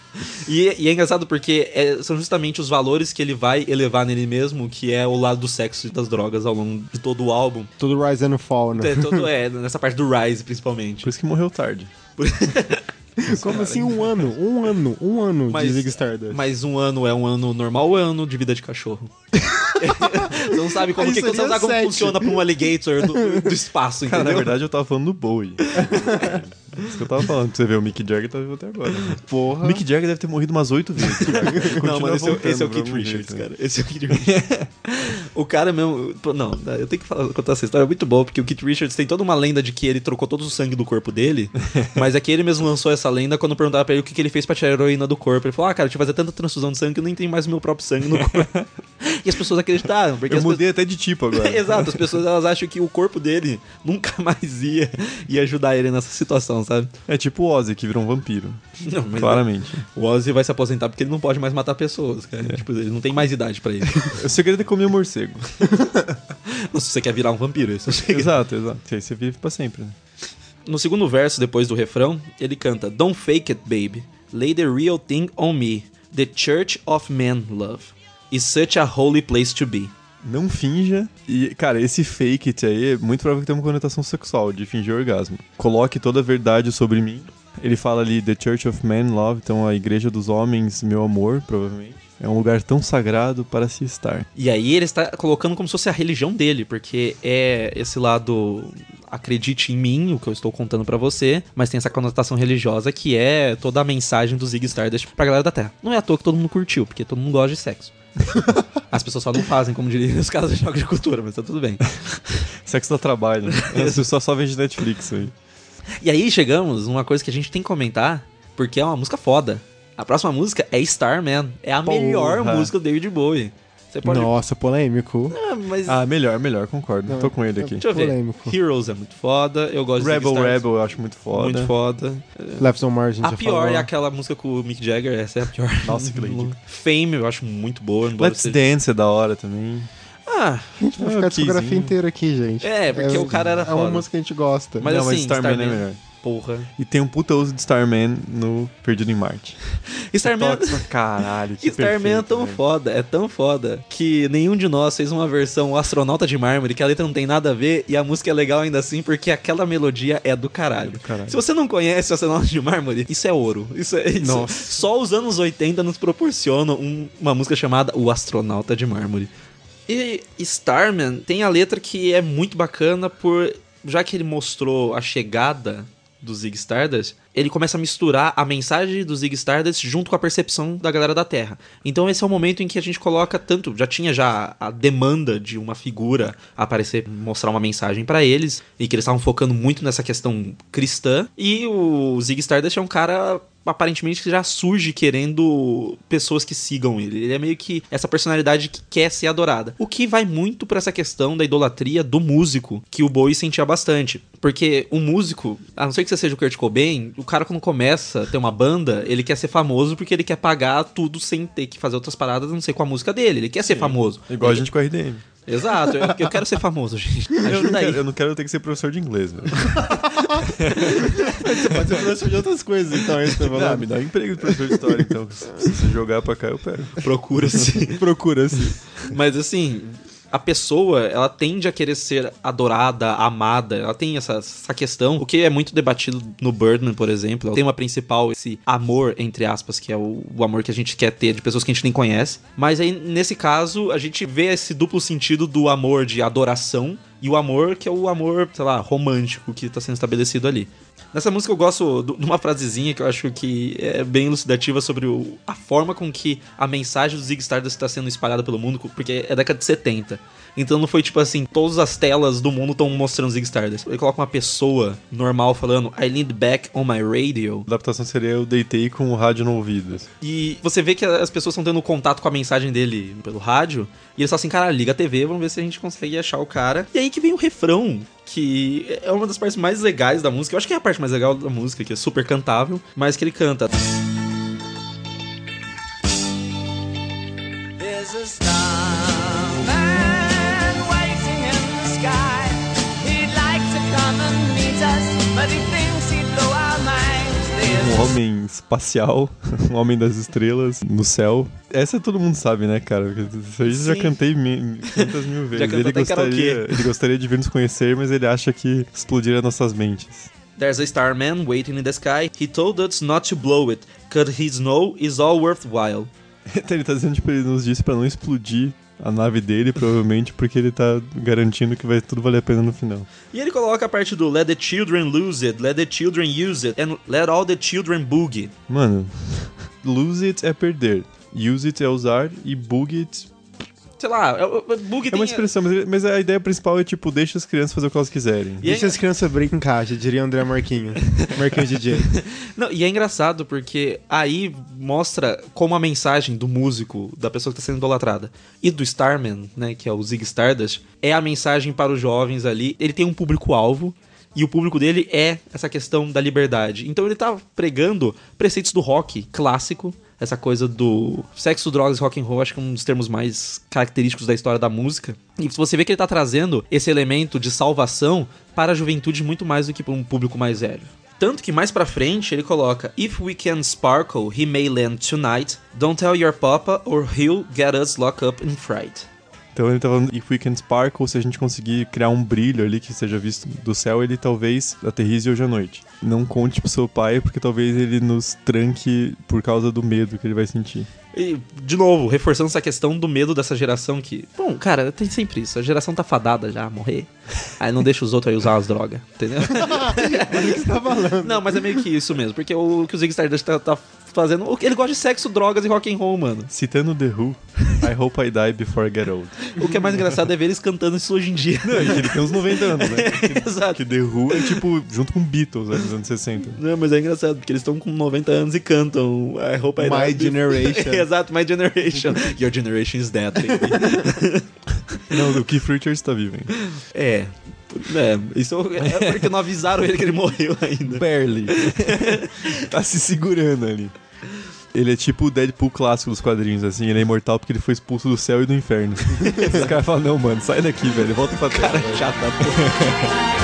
E, e é engraçado porque é- são justamente os valores que ele vai elevar nele mesmo, que é o lado do sexo e das drogas ao longo de todo o álbum. Tudo rise and fall, né? É, todo, é, nessa parte do Rise, principalmente. Por isso que morreu tarde. [laughs] [laughs] Como assim um ano? Um ano, um ano Mas- de Zig Stardust. Mas um ano é um ano normal ou é um ano de vida de cachorro? você [laughs] não sabe como, que, você não seria sabe como sete. funciona pra um alligator do, do espaço, Cara, entendeu? na verdade eu tava falando do Bowie. [laughs] Isso que eu tava falando. Pra você ver, o Mick Jagger tá vivo até agora. Porra. O Mick Jagger deve ter morrido umas oito vezes. [laughs] Não, mano, esse, é esse é o pra Keith Richards, né? cara. Esse é o Keith Richards. [laughs] o cara mesmo. Não, eu tenho que falar, contar essa história. É muito boa, porque o Keith Richards tem toda uma lenda de que ele trocou todo o sangue do corpo dele. [laughs] mas é que ele mesmo lançou essa lenda quando perguntaram pra ele o que, que ele fez pra tirar a heroína do corpo. Ele falou: Ah, cara, eu tive que fazer tanta transfusão de sangue que eu nem tenho mais o meu próprio sangue no corpo. e as pessoas acreditaram, porque Eu mudei até de tipo agora. Exato, as pessoas elas acham que o corpo dele nunca mais ia, ia ajudar ele nessa situação, sabe? É tipo o Ozzy, que virou um vampiro. [laughs] Não, mas Claramente. o Ozzy vai se aposentar porque ele não pode mais matar pessoas, cara. Tipo, ele não tem mais idade pra isso. [laughs] O segredo é comer o morcego. [laughs] Se você quer virar um vampiro, isso é exato, exato. Aí você vive pra sempre, né? No segundo verso, depois do refrão, ele canta Don't fake it, baby. Lay the real thing on me. The church of men, love. Is such a holy place to be. Não finja. E, cara, esse fake it aí é muito provável que tenha uma conotação sexual, de fingir orgasmo. Coloque toda a verdade sobre mim. Ele fala ali, The Church of Men Love, então a igreja dos homens, meu amor, provavelmente. É um lugar tão sagrado para se estar. E aí ele está colocando como se fosse a religião dele, porque é esse lado acredite em mim, o que eu estou contando pra você, mas tem essa conotação religiosa que é toda a mensagem do Zig Stardust pra galera da Terra. Não é à toa que todo mundo curtiu, porque todo mundo gosta de sexo. As pessoas só não fazem, como diria os caras de jogos de cultura, mas tá tudo bem. Sexo dá trabalho, né? [laughs] As pessoas só vêm de Netflix aí. E aí chegamos numa coisa que a gente tem que comentar, porque é uma música foda. A próxima música é Starman. É a Porra. melhor música do David Bowie. Você pode. Nossa, polêmico. Ah, mas. Ah, melhor, melhor, concordo. Tô com ele aqui. Deixa eu ver. polêmico. Heroes é muito foda. Eu gosto de Rebel Ziggy Stardust. Rebel eu acho muito foda. Muito foda. Left on Margin A já pior falou. é aquela música com o Mick Jagger, essa é a pior. [laughs] Nossa, que ridículo. Fame eu acho muito boa. embora Let's seja- Dance é da hora também. Ah, A gente vai Ah, ficar a discografia inteira aqui, gente. É, porque o cara era É uma foda. música que a gente gosta. Mas Não, mas assim, Starman é Starman- melhor. Porra. E tem um puta uso de Starman no Perdido em Marte. [laughs] Starman, Toca pra caralho, que [laughs] Starman é perfeito, tão velho. foda, é tão foda, que nenhum de nós fez uma versão o astronauta de mármore, que a letra não tem nada a ver, e a música é legal ainda assim, porque aquela melodia é do caralho. do caralho. Se você não conhece o astronauta de mármore, isso é ouro. Isso é isso. Nossa. Só os anos 80 nos proporcionam um- uma música chamada O Astronauta de Mármore. E Starman tem a letra que é muito bacana por já que ele mostrou a chegada do Zig Stardust, ele começa a misturar a mensagem do Zig Stardust junto com a percepção da galera da Terra. Então esse é o momento em que a gente coloca tanto, já tinha já a demanda de uma figura aparecer, mostrar uma mensagem pra eles, e que eles estavam focando muito nessa questão cristã, e o Zig Stardust é um cara aparentemente já surge querendo pessoas que sigam ele. Ele é meio que essa personalidade que quer ser adorada. O que vai muito pra essa questão da idolatria do músico, que o Bowie sentia bastante. Porque o músico, a não ser que você seja o Kurt Cobain, o cara quando começa a ter uma banda, ele quer ser famoso porque ele quer pagar tudo sem ter que fazer outras paradas, a não ser com a música dele. Ele quer ser famoso. Igual a Ele- gente com a RDM. Exato, eu, eu quero ser famoso, gente. Eu não, Ajuda aí. quero, eu não quero ter que ser professor de inglês, velho. Você pode ser professor de outras coisas, então, é isso que eu tô Ah, falando. me dá um emprego de professor de história, então. Se você jogar pra cá, eu pego. Procura-se. [laughs] Procura-se. Mas assim, a pessoa, ela tende a querer ser adorada, amada, ela tem essa, essa questão, o que é muito debatido no Birdman, por exemplo. Tem uma principal, esse amor, entre aspas, que é o, o amor que a gente quer ter de pessoas que a gente nem conhece. Mas aí, nesse caso, a gente vê esse duplo sentido do amor de adoração e o amor que é o amor, sei lá, romântico que tá sendo estabelecido ali. Nessa música eu gosto de uma frasezinha que eu acho que é bem elucidativa sobre o- a forma com que a mensagem do Zig Stardust está sendo espalhada pelo mundo, porque é década de 70. Então não foi tipo assim, todas as telas do mundo estão mostrando Zig Stardust. Ele coloca uma pessoa normal falando I leaned back on my radio. A adaptação seria eu deitei com o rádio no ouvido. assim. E você vê que as pessoas estão tendo contato com a mensagem dele pelo rádio. E eles falam assim, cara, liga a TV, vamos ver se a gente consegue achar o cara. E aí que vem o refrão, que é uma das partes mais legais da música. Eu acho que é a parte mais legal da música, que é super cantável, mas que ele canta. There's a starman Um homem espacial, [laughs] um homem das estrelas, no céu. Essa todo mundo sabe, né, cara? Isso aí eu já cantei 500 mil vezes. ele, gostaria, ele gostaria de vir nos conhecer, mas ele acha que explodiria nossas mentes. There's a starman waiting in the sky. He told us not to blow it, cause his know is all worthwhile. [laughs] Então ele tá dizendo, tipo, ele nos disse pra não explodir a nave dele, provavelmente, porque ele tá garantindo que vai tudo valer a pena no final. E ele coloca a parte do Let the children lose it, let the children use it, and let all the children boogie. Mano, [laughs] lose it é perder, use it é usar e boogie it Sei lá, é- é- boogie é tem... uma expressão, mas, mas a ideia principal é, tipo, deixa as crianças fazer o que elas quiserem. E é- Deixa as crianças brincar em caixa, diria André [laughs] Marquinhos. Marquinhos DJ. Não, e é engraçado porque aí mostra como a mensagem do músico, da pessoa que está sendo idolatrada, e do Starman, né, que é o Zig Stardust, é a mensagem para os jovens ali. Ele tem um público-alvo. E o público dele é essa questão da liberdade. Então ele tá pregando preceitos do rock clássico, essa coisa do sexo, drogas e rock and roll, acho que é um dos termos mais característicos da história da música. E você vê que ele tá trazendo esse elemento de salvação para a juventude muito mais do que para um público mais velho. Tanto que mais pra frente ele coloca If we can sparkle, he may land tonight. Don't tell your papa or he'll get us locked up in fright. Então ele tá falando, if we can sparkle, se a gente conseguir criar um brilho ali que seja visto do céu, ele talvez aterrize hoje à noite. Não conte pro seu pai, porque talvez ele nos tranque por causa do medo que ele vai sentir. E, de novo, reforçando essa questão do medo dessa geração que. Bom, cara, tem sempre isso. A geração tá fadada já a morrer. Aí não deixa os outros aí usar as drogas, entendeu? [laughs] Olha o que você tá falando. não, mas é meio que isso mesmo. Porque o que o Zig Stardust tá, tá fazendo. Ele gosta de sexo, drogas e rock and roll, mano. Citando The Who, I hope I die before I get old. O que é mais engraçado é ver eles cantando isso hoje em dia. Não, e que ele tem uns 90 anos, né? [laughs] Exato. Que The Who é tipo, junto com Beatles, né, nos anos 60. Não, mas é engraçado, porque eles estão com 90 anos e cantam I Hope I My Die. Generation. [laughs] Exato, My Generation. [laughs] Your generation is dead, baby. Não, o Keith Richards tá vivo ainda. é. É, isso é porque não avisaram ele que ele morreu ainda. Barely. tá se segurando ali. Ele é tipo o Deadpool clássico dos quadrinhos, assim. Ele é imortal porque ele foi expulso do céu e do inferno. [laughs] Os caras falam, não, mano, sai daqui, velho. Volta pra terra. velho." Chata, pô. [laughs]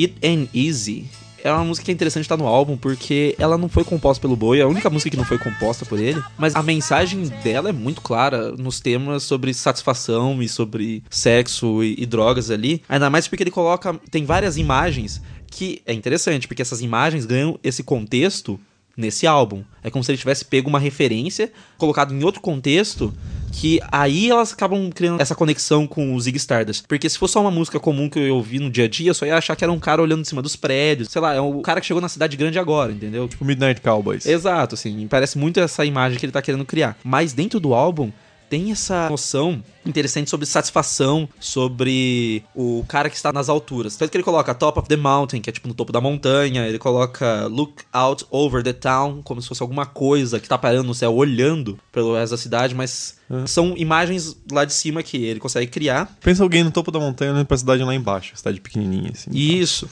It Ain't Easy é uma música que é interessante estar no álbum porque ela não foi composta pelo Bowie, é a única música que não foi composta por ele, mas a mensagem dela é muito clara nos temas sobre satisfação e sobre sexo e, e drogas ali. Ainda mais porque ele coloca. Tem várias imagens que é interessante, porque essas imagens ganham esse contexto nesse álbum. É como se ele tivesse pego uma referência, colocado em outro contexto, que aí elas acabam criando essa conexão com o Zig Stardust. Porque se fosse só uma música comum que eu ouvi no dia a dia, eu só ia achar que era um cara olhando em cima dos prédios. Sei lá, é o cara que chegou na cidade grande agora, entendeu? Tipo Midnight Cowboys. Exato, assim, parece muito essa imagem que ele tá querendo criar. Mas dentro do álbum tem essa noção interessante sobre satisfação, sobre o cara que está nas alturas. Tanto que ele coloca top of the mountain, que é tipo no topo da montanha, ele coloca look out over the town, como se fosse alguma coisa que tá parando no céu, olhando pelo resto da cidade, mas são imagens lá de cima que ele consegue criar. Pensa alguém no topo da montanha olhando pra cidade lá embaixo, cidade pequenininha assim. Isso.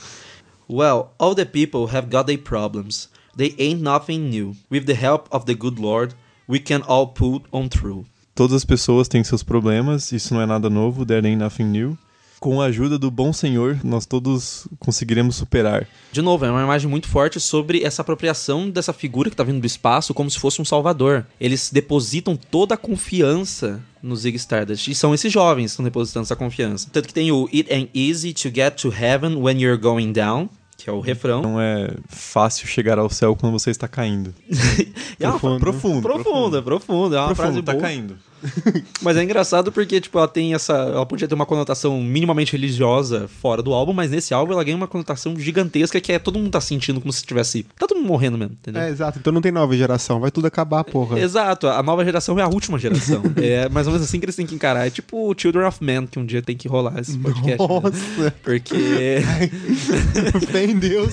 Well, all the people have got their problems. They ain't nothing new. With the help of the good Lord, we can all pull on through. Todas as pessoas têm seus problemas, isso não é nada novo, there ain't nothing new. Com a ajuda do bom Senhor, nós todos conseguiremos superar. De novo, é uma imagem muito forte sobre essa apropriação dessa figura que tá vindo do espaço como se fosse um salvador. Eles depositam toda a confiança no Zig Stardust. E são esses jovens que estão depositando essa confiança. Tanto que tem o It ain't easy to get to heaven when you're going down, que é o refrão. Não é fácil chegar ao céu quando você está caindo. [laughs] É uma Profundo. Profundo, profunda, profunda. É uma frase Profundo, tá boa. caindo. [laughs] Mas é engraçado porque, tipo, ela tem essa. Ela podia ter uma conotação minimamente religiosa fora do álbum, mas nesse álbum ela ganha uma conotação gigantesca que é todo mundo tá sentindo como se tivesse. Tá todo mundo morrendo mesmo, entendeu? É, exato. Então não tem nova geração. Vai tudo acabar, porra. Exato, a nova geração é a última geração. [laughs] é mais ou menos assim que eles têm que encarar. É tipo o Children of Men, que um dia tem que rolar esse podcast. né? Nossa. Porque [laughs] Fé em Deus.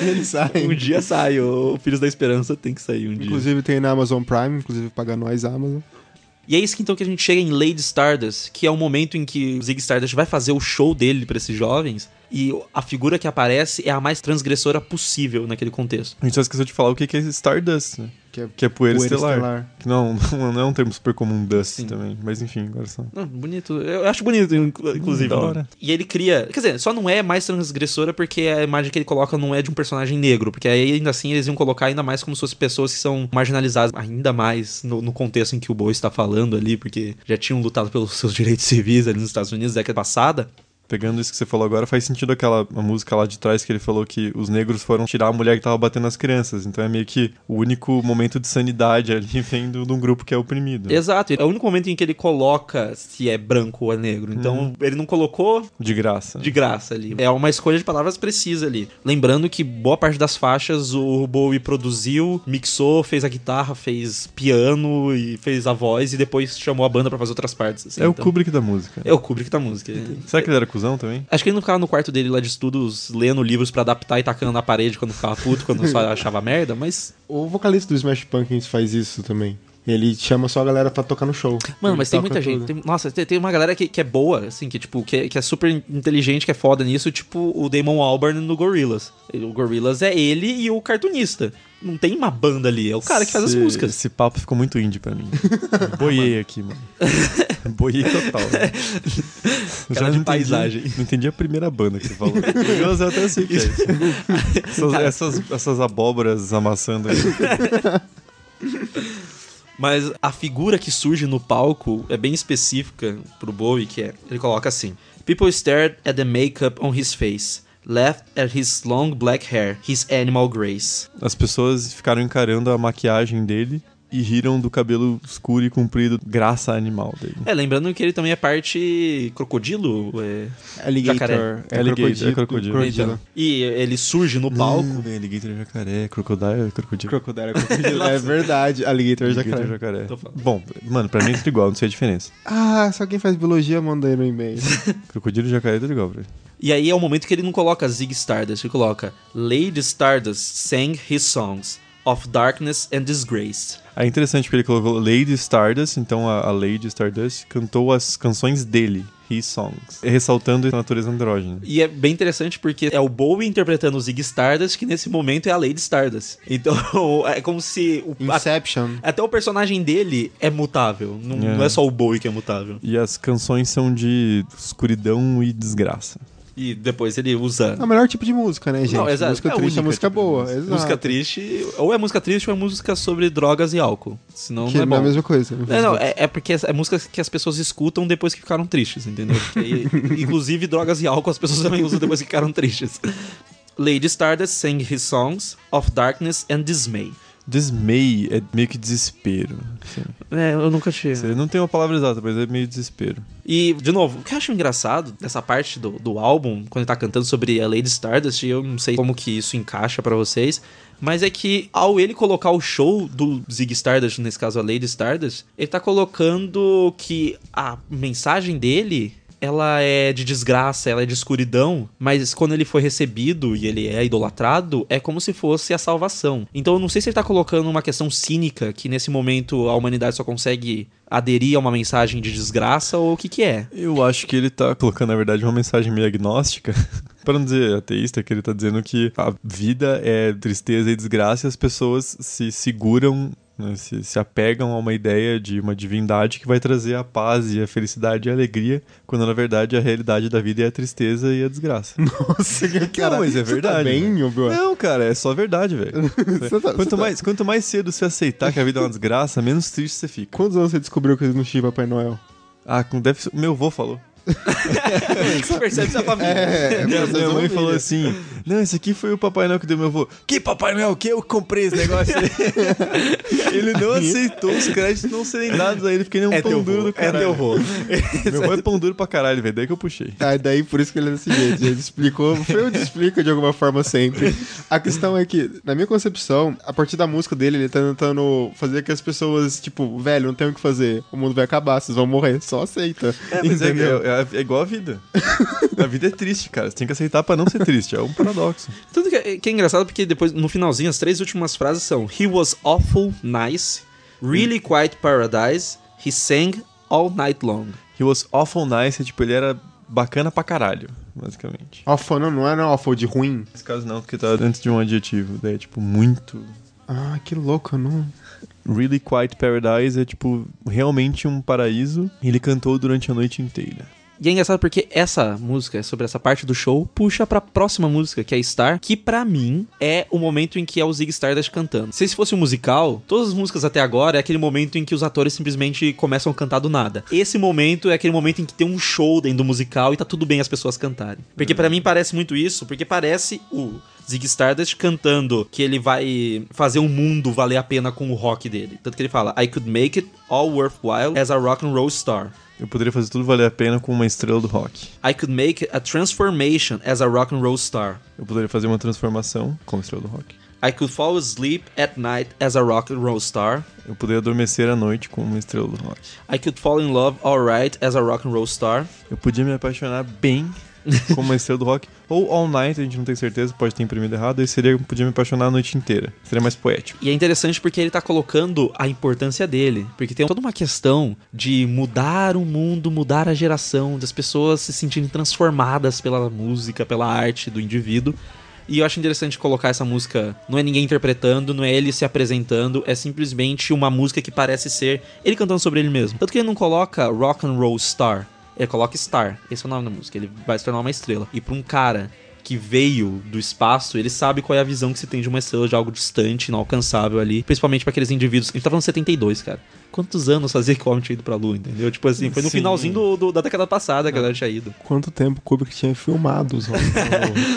Ele sai. um dia sai, o Filhos da Esperança tem que sair um dia. Inclusive tem na Amazon Prime, inclusive paga nós, Amazon. E é isso que então que a gente chega em Lady Stardust, que é o momento em que o Zig Stardust vai fazer o show dele pra esses jovens, e a figura que aparece é a mais transgressora possível naquele contexto. A gente só esqueceu de falar o que que é Stardust, né? Que é Que é poeira, Poeira estelar. estelar. Que não, [laughs] não, não é um termo super comum, Dust Sim. também. Mas enfim, agora só. Não, bonito. Eu acho bonito, inclu- inclusive. hora. E ele cria. Quer dizer, só não é mais transgressora porque a imagem que ele coloca não é de um personagem negro. Porque aí ainda assim eles iam colocar ainda mais como se fossem pessoas que são marginalizadas ainda mais no, no contexto em que o Bowie está falando ali, porque já tinham lutado pelos seus [laughs] direitos civis ali nos Estados Unidos na década passada. Pegando isso que você falou agora, faz sentido aquela música lá de trás que ele falou que os negros foram tirar a mulher que tava batendo nas crianças. Então é meio que o único momento de sanidade ali [laughs] vem de um grupo que é oprimido. Exato. É o único momento em que ele coloca se é branco ou é negro. Então ele não colocou De graça. de graça ali. É uma escolha de palavras precisa ali. Lembrando que boa parte das faixas o Bowie produziu, mixou, fez a guitarra, fez piano e fez a voz e depois chamou a banda pra fazer outras partes. assim. É o Então, Kubrick da música. É o Kubrick da música. Será que ele era cuzão também? Acho que ele não ficava no quarto dele lá de estudos lendo livros pra adaptar e tacando na parede quando ficava puto, quando só [laughs] achava merda, mas. O vocalista do Smash Pumpkins faz isso também. Ele chama só a galera pra tocar no show. Mano, Ele mas tem muita gente. tudo. tem- nossa, tem, tem uma galera que, que é boa, assim, que, tipo, que, é- que é super inteligente, que é foda nisso, tipo o Damon Albarn no Gorillaz. O Gorillaz é ele e o cartunista. Não tem uma banda ali, é o cara que faz as Esse- músicas. Esse papo ficou muito indie pra mim. [laughs] Boiei aqui, mano. Boiei total. [laughs] né? Cara de não entendi- paisagem. Não entendi a primeira banda que você falou. Gorillaz eu até sei que é isso. [laughs] Essas, essas, essas abóboras amassando aí. Mas a figura que surge no palco é bem específica pro Bowie, que é, ele coloca assim: People stared at the makeup on his face, laughed at his long black hair, his animal grace. As pessoas ficaram encarando a maquiagem dele e riram do cabelo escuro e comprido, graça animal dele. É, lembrando que ele também é parte crocodilo, é, Alligator. Jacaré. É Alligator, crocodilo. é crocodilo. crocodilo. e ele surge no palco. Velho, alligator é jacaré, crocodile é crocodilo. Crocodile é crocodilo. [laughs] é verdade. Alligator é Alligator jacaré. é jacaré. Bom, mano, pra mim é tudo igual, não sei a diferença. Ah, só quem faz biologia manda aí no e-mail. [laughs] Crocodilo e jacaré é tudo igual, velho. E aí é o momento que ele não coloca Zig Stardust, ele coloca Lady Stardust sang his songs of darkness and disgrace. É interessante porque ele colocou Lady Stardust, então a, a Lady Stardust cantou as canções dele, his songs, ressaltando a natureza andrógena. E é bem interessante porque é o Bowie interpretando o Zig Stardust, que nesse momento é a Lady Stardust. [laughs] Então é como se. O, a- Inception. até o personagem dele é mutável. Não É. não é só o Bowie que é mutável. E as canções são de escuridão e desgraça. E depois ele usa. É o melhor tipo de música, né, gente? Não, exato. Música É triste é música tipo boa. música. Música triste, ou é música triste ou é música sobre drogas e álcool. Senão Que não é não é a mesma coisa. É, não, é, é porque é música que as pessoas escutam depois que ficaram tristes, entendeu? Porque, [laughs] inclusive, drogas e álcool as pessoas também usam depois que ficaram tristes. Lady Stardust sang his songs of darkness and dismay. Dismay é meio que desespero. assim. É, eu nunca. Você não tem uma palavra exata, mas é meio desespero. E, de novo, o que eu acho engraçado dessa parte do, do álbum, quando ele tá cantando sobre a Lady Stardust, eu não sei como que isso encaixa pra vocês, mas é que ao ele colocar o show do Zig Stardust, nesse caso a Lady Stardust, ele tá colocando que a mensagem dele ela é de desgraça, ela é de escuridão, mas quando ele foi recebido e ele é idolatrado, é como se fosse a salvação. Então eu não sei se ele tá colocando uma questão cínica que nesse momento a humanidade só consegue aderir a uma mensagem de desgraça ou o que que é. Eu acho que ele tá colocando, na verdade, uma mensagem meio agnóstica. [laughs] Pra não dizer ateísta, que ele tá dizendo que a vida é tristeza e desgraça e as pessoas se seguram, né, se, se apegam a uma ideia de uma divindade que vai trazer a paz e a felicidade e a alegria, quando na verdade a realidade da vida é a tristeza e a desgraça. [laughs] Nossa, cara. Não, mas é você verdade. Tá bem, Obi-Wan? Não, cara, é só verdade, velho. [laughs] Você tá- quanto, tá- mais, quanto mais cedo você aceitar que a vida é uma desgraça, menos triste você fica. Quantos anos você descobriu que não tinha Papai Noel? Ah, com deve ser- meu avô falou. [laughs] Você percebe essa família. É, minha, vocês minha mãe ver. falou assim: Não, esse aqui foi o Papai Noel que deu meu avô. Que Papai Noel? Que eu comprei esse negócio aí. [laughs] ele não aceitou os créditos não serem dados a ele, porque ele é um É pão duro vô, do é teu vô. [laughs] meu avô é pão duro pra caralho, velho. Daí que eu puxei. Ah, daí por isso que ele é desse jeito. Ele explicou, eu te explico de alguma forma sempre. A questão é que, na minha concepção, a partir da música dele, ele tá tentando fazer que as pessoas, tipo, velho, não tem o que fazer. O mundo vai acabar, vocês vão morrer. Só aceita. É, mas é, entendeu? é- é igual a vida. [laughs] A vida é triste, cara. Você tem que aceitar pra não ser triste. É um paradoxo. Tanto que, é- que é engraçado porque depois, no finalzinho, as três últimas frases são He was awful nice, really quite paradise, he sang all night long. He was awful nice. é Tipo, ele era bacana pra caralho, basicamente. Awful, não, não é não, awful de ruim. Nesse caso não, porque tá antes de um adjetivo. Daí é tipo, muito Ah, que louco, não... Really Quiet Paradise é tipo realmente um paraíso e ele cantou durante a noite inteira. E é engraçado porque essa música, sobre essa parte do show, puxa pra próxima música, que é Star, que pra mim é o momento em que é o Zig Stardust cantando. Se fosse um musical, todas as músicas até agora é aquele momento em que os atores simplesmente começam a cantar do nada. Esse momento é aquele momento em que tem um show dentro do musical e tá tudo bem as pessoas cantarem. Porque pra mim parece muito isso, porque parece o Zig Stardust cantando que ele vai fazer o mundo valer a pena com o rock dele. Tanto que ele fala, I could make it all worthwhile as a rock and roll star. Eu poderia fazer tudo valer a pena com uma estrela do rock. I could make a transformation as a rock and roll star. Eu poderia fazer uma transformação com a estrela do rock. I could fall asleep at night as a rock and roll star. Eu poderia adormecer à noite com uma estrela do rock. I could fall in love alright as a rock and roll star. Eu podia me apaixonar bem [laughs] com uma estrela do rock. Ou all night, a gente não tem certeza, pode ter imprimido errado. Aí seria, podia me apaixonar a noite inteira. Seria mais poético. E é interessante porque ele tá colocando a importância dele. Porque tem toda uma questão de mudar o mundo, mudar a geração, das pessoas se sentirem transformadas pela música, pela arte do indivíduo. E eu acho interessante colocar essa música. Não é ninguém interpretando, não é ele se apresentando, é simplesmente uma música que parece ser ele cantando sobre ele mesmo. Tanto que ele não coloca rock and roll star, ele coloca star. Esse é o nome da música. Ele vai se tornar uma estrela. E pra um cara que veio do espaço, ele sabe qual é a visão que se tem de uma estrela de algo distante, inalcançável ali. Principalmente pra aqueles indivíduos. A gente tá falando 72, cara. Quantos anos fazia que o homem tinha ido pra lua, entendeu? Tipo assim, foi no Sim. finalzinho do- do- da década passada que a galera tinha ido. Quanto tempo o Kubrick tinha filmado os [laughs] homens?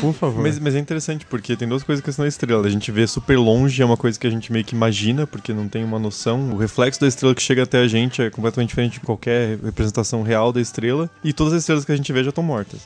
Por favor. Mas, mas é interessante, porque tem duas coisas que são a estrela. A gente vê super longe, é uma coisa que a gente meio que imagina, porque não tem uma noção. O reflexo da estrela que chega até a gente é completamente diferente de qualquer representação real da estrela. E todas as estrelas que a gente vê já estão mortas.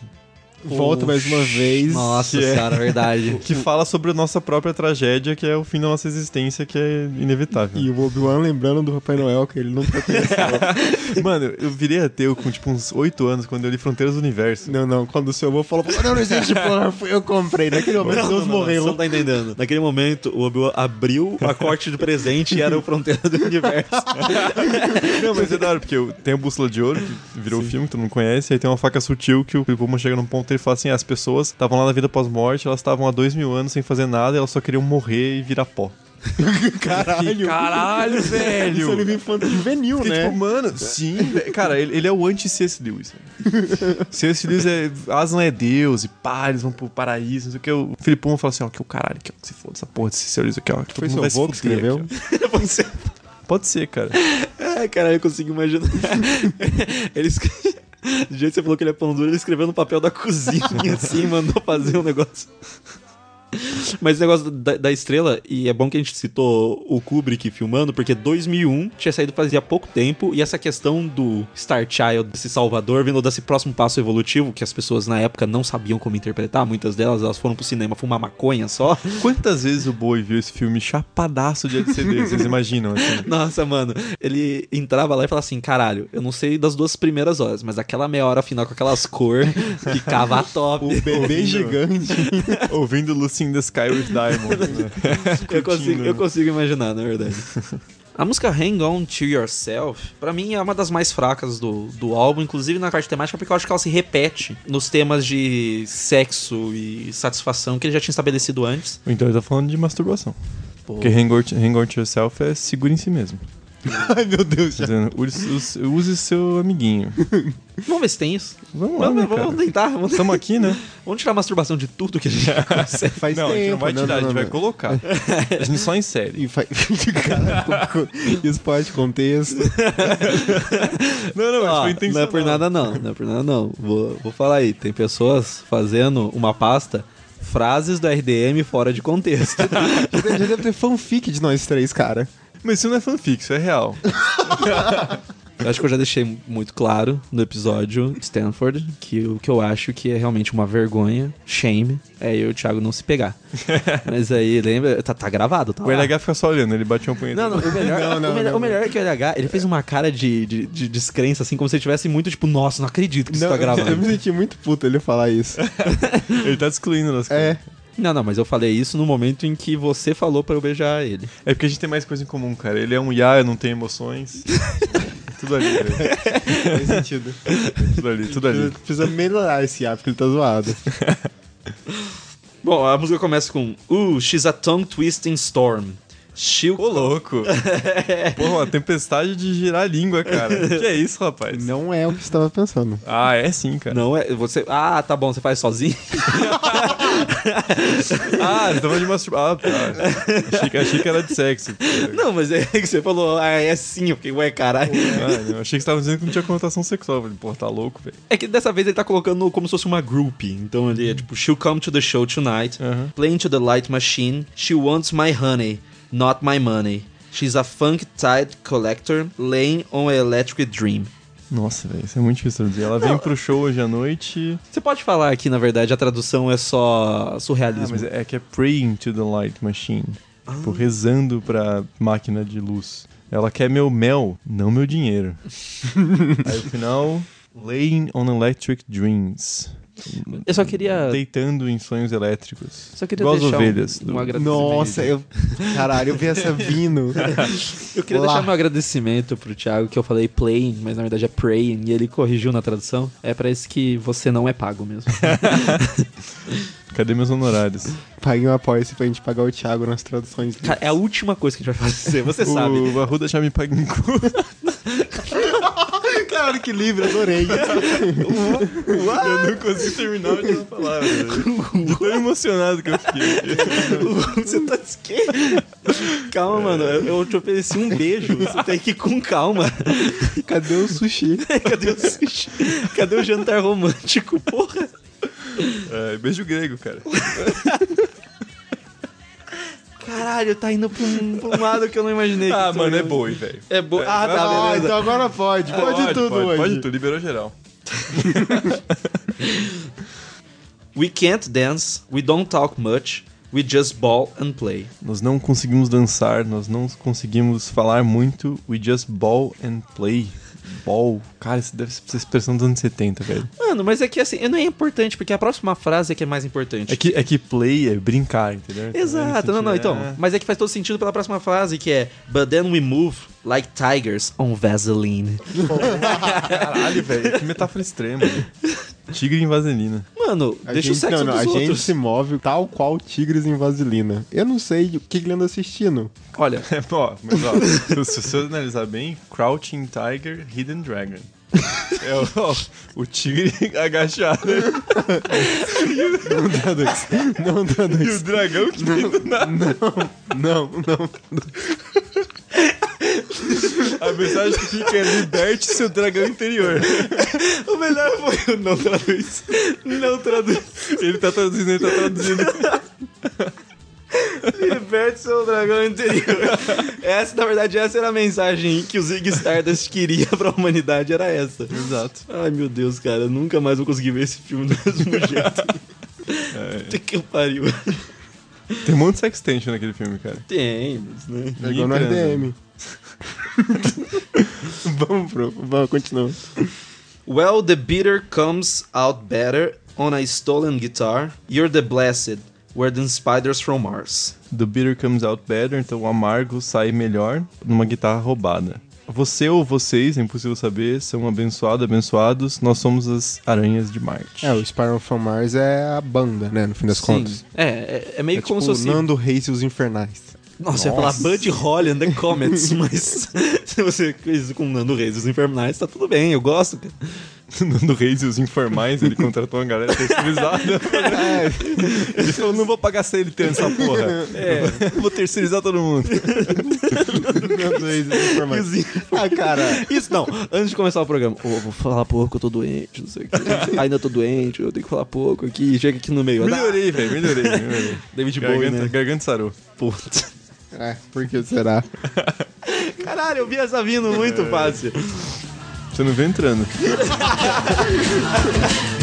Volta mais uma vez. Nossa que é- verdade. [laughs] Que fala sobre a nossa própria tragédia, que é o fim da nossa existência, que é inevitável. E o Obi-Wan lembrando do Papai Noel, que ele nunca conheceu. [laughs] Mano, eu virei ateu com tipo uns 8 anos quando eu li Fronteiras do Universo. não, não, quando o seu avô falou, não, não existe porra, fui eu que comprei. Naquele momento Deus morreu. Você não tá entendendo. Naquele momento, o Obi-Wan abriu o pacote de presente e era o Fronteira do Universo. [laughs] Não, mas é da hora, porque eu- tem a Bússola de Ouro, que virou filme, que todo mundo conhece, e aí tem uma faca sutil que o Puma chega num ponto ele fala assim: ah, as pessoas estavam lá na vida pós-morte, elas estavam há dois mil anos sem fazer nada, e elas só queriam morrer e virar pó. [laughs] Caralho. Caralho, velho! Isso é livro infanto juvenil, Fiquei né? tipo, mano, sim, [laughs] velho. Cara, ele, ele é o anti-C.S. Lewis. [laughs] C.S. Lewis é. Aslan é Deus e pá, eles vão pro paraíso, não sei o que. O Filipão fala assim: ó, que o caralho, que se foda essa porra desse C.S. Lewis aqui, ó. que Foi seu avô que escreveu? aqui, ó. Você... Pode ser, cara. É, cara, eu consigo imaginar. ele escreve... [laughs] Do jeito que você falou que ele é pão duro, ele escreveu no papel da cozinha, [laughs] assim, mandou fazer um negócio. [laughs] Mas esse negócio da, da estrela, e é bom que a gente citou o Kubrick filmando, porque 2001 tinha saído fazia pouco tempo, e essa questão do Star Child, desse salvador, vindo desse próximo passo evolutivo, que as pessoas na época não sabiam como interpretar, muitas delas elas foram pro cinema fumar maconha só. [laughs] Quantas vezes o Boi viu esse filme chapadaço de LCD? [laughs] Vocês imaginam, assim? Nossa, mano, ele entrava lá e falava assim: caralho, eu não sei das duas primeiras horas, mas aquela meia hora final com aquelas cor ficava top. O bebê gigante. Ouvindo Lucy in the Sky with Diamonds, [laughs] né? eu, consigo, eu consigo imaginar, na verdade. A música Hang On To Yourself, pra mim, é uma das mais fracas do, do álbum, inclusive na parte temática, porque eu acho que ela se repete nos temas de sexo e satisfação que ele já tinha estabelecido antes. Então ele tá falando de masturbação. Pô, Porque hang on, hang on to yourself é segura em si mesmo. [laughs] Ai, meu Deus. Tá dizendo, use, use- seu amiguinho. [laughs] Vamos ver se tem isso. Vamos lá, Vamos, né, vamos tentar. Vamos, Estamos [laughs] aqui, né? vamos tirar a masturbação de tudo que a gente consegue. Faz não, tempo. a gente não vai tirar, a gente vai não. colocar. A gente só insere. E faz... Caralho, esporte, contexto. Não, não, Ó, foi não é intencional. por nada não, não é por nada não. Vou, vou falar aí, tem pessoas fazendo uma pasta frases do RDM fora de contexto. Já já deve ter fanfic de nós três, cara. Mas isso não é fanfic, isso é real. [laughs] Eu acho que eu já deixei muito claro no episódio Stanford que o que eu acho que é realmente uma vergonha, shame, é eu e o Thiago não se pegar. [laughs] Mas aí, lembra? Tá, tá gravado, tá O lá. LH fica só olhando, ele bate uma punheta. Não, não, o melhor, [laughs] Não, não, o, melhor o melhor é que o LH, ele fez uma cara de, de, de descrença, assim, como se ele tivesse muito, tipo, nossa, não acredito que isso tá eu, gravando. eu me senti muito puto ele falar isso. Ele tá excluindo das coisas. É. Não, não, mas eu falei isso no momento em que você falou pra eu beijar ele. É porque a gente tem mais coisa em comum, cara. Ele é um IA, eu não tenho emoções. [laughs] tudo ali, velho. Faz sentido. Tudo ali, tudo ali. Precisa melhorar esse app, porque ele tá zoado. [laughs] Bom, a música começa com Uh, she's a tongue twisting storm. She'll Ô, louco. [laughs] Porra, uma tempestade de girar a língua, cara. que é isso, rapaz? Não é o que você tava pensando. Ah, é sim, cara. Não é. Você. Ah, tá bom, você faz sozinho? [laughs] Ah, você tava de masturbar. Ah, tá. Achei que, achei que era de sexo. não, mas é que você falou, ah, é sim, eu fiquei, ué, caralho. Ah, achei que você tava dizendo que não tinha conotação sexual. Eu Falei, Pô, tá louco, velho. É que dessa vez ele tá colocando como se fosse uma group. Então ele é tipo, she'll come to the show tonight, Uhum. playing to the light machine. She wants my honey, not my money. She's a funk tide collector, laying on an electric dream. Nossa, velho, isso é muito difícil traduzir. Ela vem pro show hoje à noite. Você pode falar que, na verdade, a tradução é só Ah, surrealismo. mas é que é praying to the light machine. Tipo, rezando pra máquina de luz. Ela quer meu mel, não meu dinheiro. [laughs] Aí o final, laying on electric dreams. Eu só queria. Deitando em sonhos elétricos. Só queria Igual deixar um- ovelhas. um, do- agradecimento. Nossa, eu. Caralho, eu vi essa vindo. [laughs] Eu queria Lá. deixar meu agradecimento pro Thiago, que eu falei playing, mas na verdade é praying, e ele corrigiu na tradução. É pra isso que você não é pago mesmo. [laughs] Cadê meus honorários? Pague um apoio pra gente pagar o Thiago nas traduções. Cara, é a última coisa que a gente vai fazer, você sabe. O Arruda já me paga em cu. [laughs] Caralho, que livre, adorei. [laughs] Eu não consigo terminar a última palavra. velho. [laughs] De tão emocionado que eu fiquei. Você tá de quê? Calma, mano. Eu, eu te ofereci um beijo. Você tem que ir com calma. Cadê o sushi? [laughs] Cadê o sushi? Cadê o jantar romântico, porra? É, beijo grego, cara. Caralho, tá indo pra um, pra um lado que eu não imaginei. Ah, mano, é ia- boi, velho. É boa. Ah, tá, ah, beleza. então agora pode. Pode, tudo pode, hoje. Pode tudo, liberou geral. [laughs] We can't dance, we don't talk much, we just ball and play. Nós não conseguimos dançar, nós não conseguimos falar muito. We just ball and play. Ball. Cara, isso deve ser expressão dos anos 70, velho. Mano, mas é que assim, não é importante, porque a próxima frase é que é mais importante. É que, é que play é brincar, entendeu? Então, Exato, não, não, então. é- Mas é que faz todo sentido pela próxima frase, que é But then we move like tigers on Vaseline. [laughs] Caralho, velho, que metáfora extrema. velho. Tigre em vaselina. Mano, A deixa o gente- sexo não, não, dos a outros. gente se move tal qual tigres em vaselina. Eu não sei o que ele anda assistindo. Olha, [laughs] É, ó, mas ó, se você analisar bem, Crouching Tiger, Hidden Dragon. [laughs] É o, ó, o tigre [laughs] agachado Não dá dois. Não dá e o dois. dragão que vem do nada. Não, não. A mensagem que fica é liberte seu dragão interior. [laughs] o melhor foi o não traduz. Não traduz. Ele tá traduzindo, ele tá traduzindo. [laughs] Liberte seu dragão interior. Essa, na verdade, essa era a mensagem que o Zig Stardust queria pra humanidade, era essa. Exato. Ai, meu Deus, cara, eu nunca mais vou conseguir ver esse filme do mesmo [laughs] jeito. Puta que pariu. Tem um monte de sextension naquele filme, cara. Tem, mas, né? É igual no. RDM. [laughs] vamos pro. Vamos, continua. Well, the bitter comes out better on a stolen guitar. You're the blessed, we're the spiders from Mars. The bitter comes out better, então o amargo sai melhor numa guitarra roubada. Você ou vocês, é impossível saber, são abençoados, abençoados, nós somos as aranhas de Marte. É, o Spiral from Mars é a banda, né? No fim das contas. É, é, é meio É que como tipo se fosse... Nando Reis e os Infernais. Nossa, eu ia falar Buddy Holly and the Comets, [laughs] mas se você fez isso com o Nando Reis e os Infernais, tá tudo bem, eu gosto. [laughs] Nando Reis e os informais, ele contratou uma galera terceirizada. [laughs] Ele falou, não vou pagar CLT nessa porra. É. Vou terceirizar todo mundo. Nando Reis e os Infernais. Os Ah, cara. Isso, não. Antes de começar o programa, Ô, vou falar pouco, eu tô doente, não sei o que. Ainda tô doente, eu tenho que falar pouco aqui. Chega aqui no meio. Melhorei, velho, melhorei, melhorei. David Bowie, Garganta, né? garganta sarou. Puta. É, por que será? [laughs] Caralho, eu vi essa vindo muito fácil. Você não vê entrando. [laughs]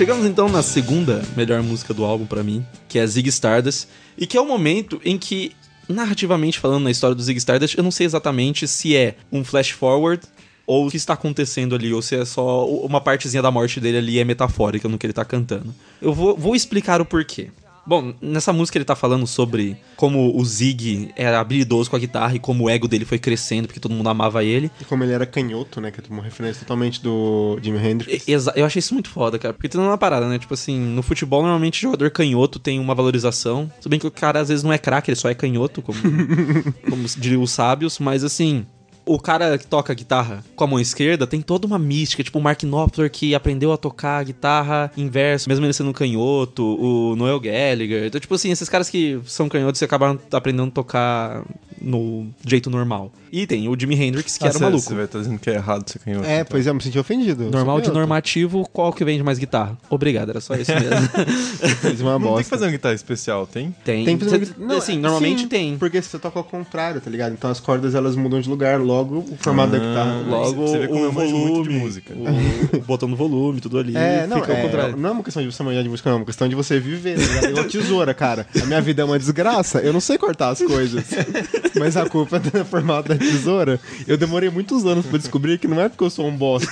Chegamos então na segunda melhor música do álbum pra mim, que é Zig Stardust, e que é o momento em que, narrativamente falando na história do Zig Stardust, eu não sei exatamente se é um flash forward ou o que está acontecendo ali, ou se é só uma partezinha da morte dele ali é metafórica no que ele tá cantando. Eu vou, vou explicar o porquê. Bom, nessa música ele tá falando sobre como o Zig era habilidoso com a guitarra e como o ego dele foi crescendo porque todo mundo amava ele. E como ele era canhoto, né? Que é uma referência totalmente do Jimi Hendrix. E- Eu achei isso muito foda, cara. Porque tem uma parada, né? Tipo assim, no futebol, normalmente, jogador canhoto tem uma valorização. Tudo bem que o cara às vezes não é craque, ele só é canhoto, como, [laughs] como diriam os sábios, mas assim. O cara que toca guitarra com a mão esquerda tem toda uma mística, tipo o Mark Knopfler que aprendeu a tocar guitarra inverso, mesmo ele sendo canhoto, o Noel Gallagher. Então, tipo assim, esses caras que são canhotos e acabaram aprendendo a tocar no jeito normal. E tem o Jimi Hendrix, que Ah, era cê- maluco. Você vai estar dizendo que é errado ser canhoto. É, então. pois é, eu me senti ofendido. Normal de normativo, qual que vende mais guitarra? Obrigado, era só isso mesmo. [laughs] Fez uma Não tem bosta. que fazer uma guitarra especial, tem? tem. Tem que fazer Cê- Não, assim, é- normalmente sim, tem. Porque você toca ao contrário, tá ligado? Então as cordas elas mudam de lugar, logo o formato da guitarra. Ah, Logo Você vê como o eu manjo muito de volume, música. O, o botão do volume, tudo ali. É, não, fica ao é, contrário. não é uma questão de você manjar de música, não. É uma questão de você viver, tá ligado? É tesoura, cara. A minha vida é uma desgraça, eu não sei cortar as coisas. [laughs] Mas a culpa [laughs] é do formato da tesoura. Eu demorei muitos anos pra descobrir que não é porque eu sou um bosta.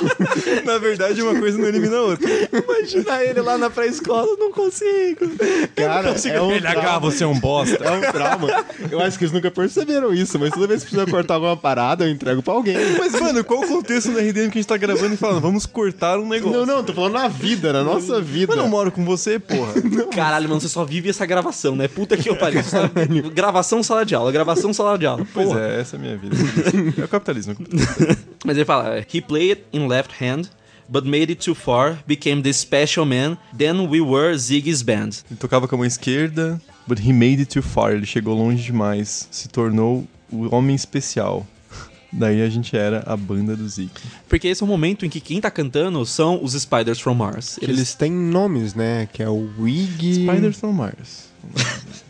[laughs] Na verdade, uma coisa não elimina a outra. Imagina ele lá na pré-escola, não consigo. Cara, é um LH, trauma. você é um bosta. É um trauma. Eu acho que eles nunca perceberam isso, mas toda vez que precisa cortar alguma parada, eu entrego pra alguém. Mas, mano, qual o contexto no RDM que a gente tá gravando e falando, vamos cortar um negócio? Não, não, tô falando na vida, na nossa vida. Mas eu não moro com você, porra. Caralho, mano, você só vive essa gravação, né? Puta que eu pariu. Gravação, sala de aula, gravação, sala de aula. Pois Porra. é, essa é a minha vida. É o capitalismo. [laughs] Mas ele fala, he played in left hand, but made it too far, became the special man, then we were Ziggy's band. Ele tocava com a mão esquerda, but he made it too far. Ele chegou longe demais. Se tornou o homem especial. [laughs] Daí a gente era a banda do Zeke. Porque esse é o momento em que quem tá cantando são os Spiders from Mars. Que eles têm nomes, né? Que é o Wig. Spiders from Mars. [laughs]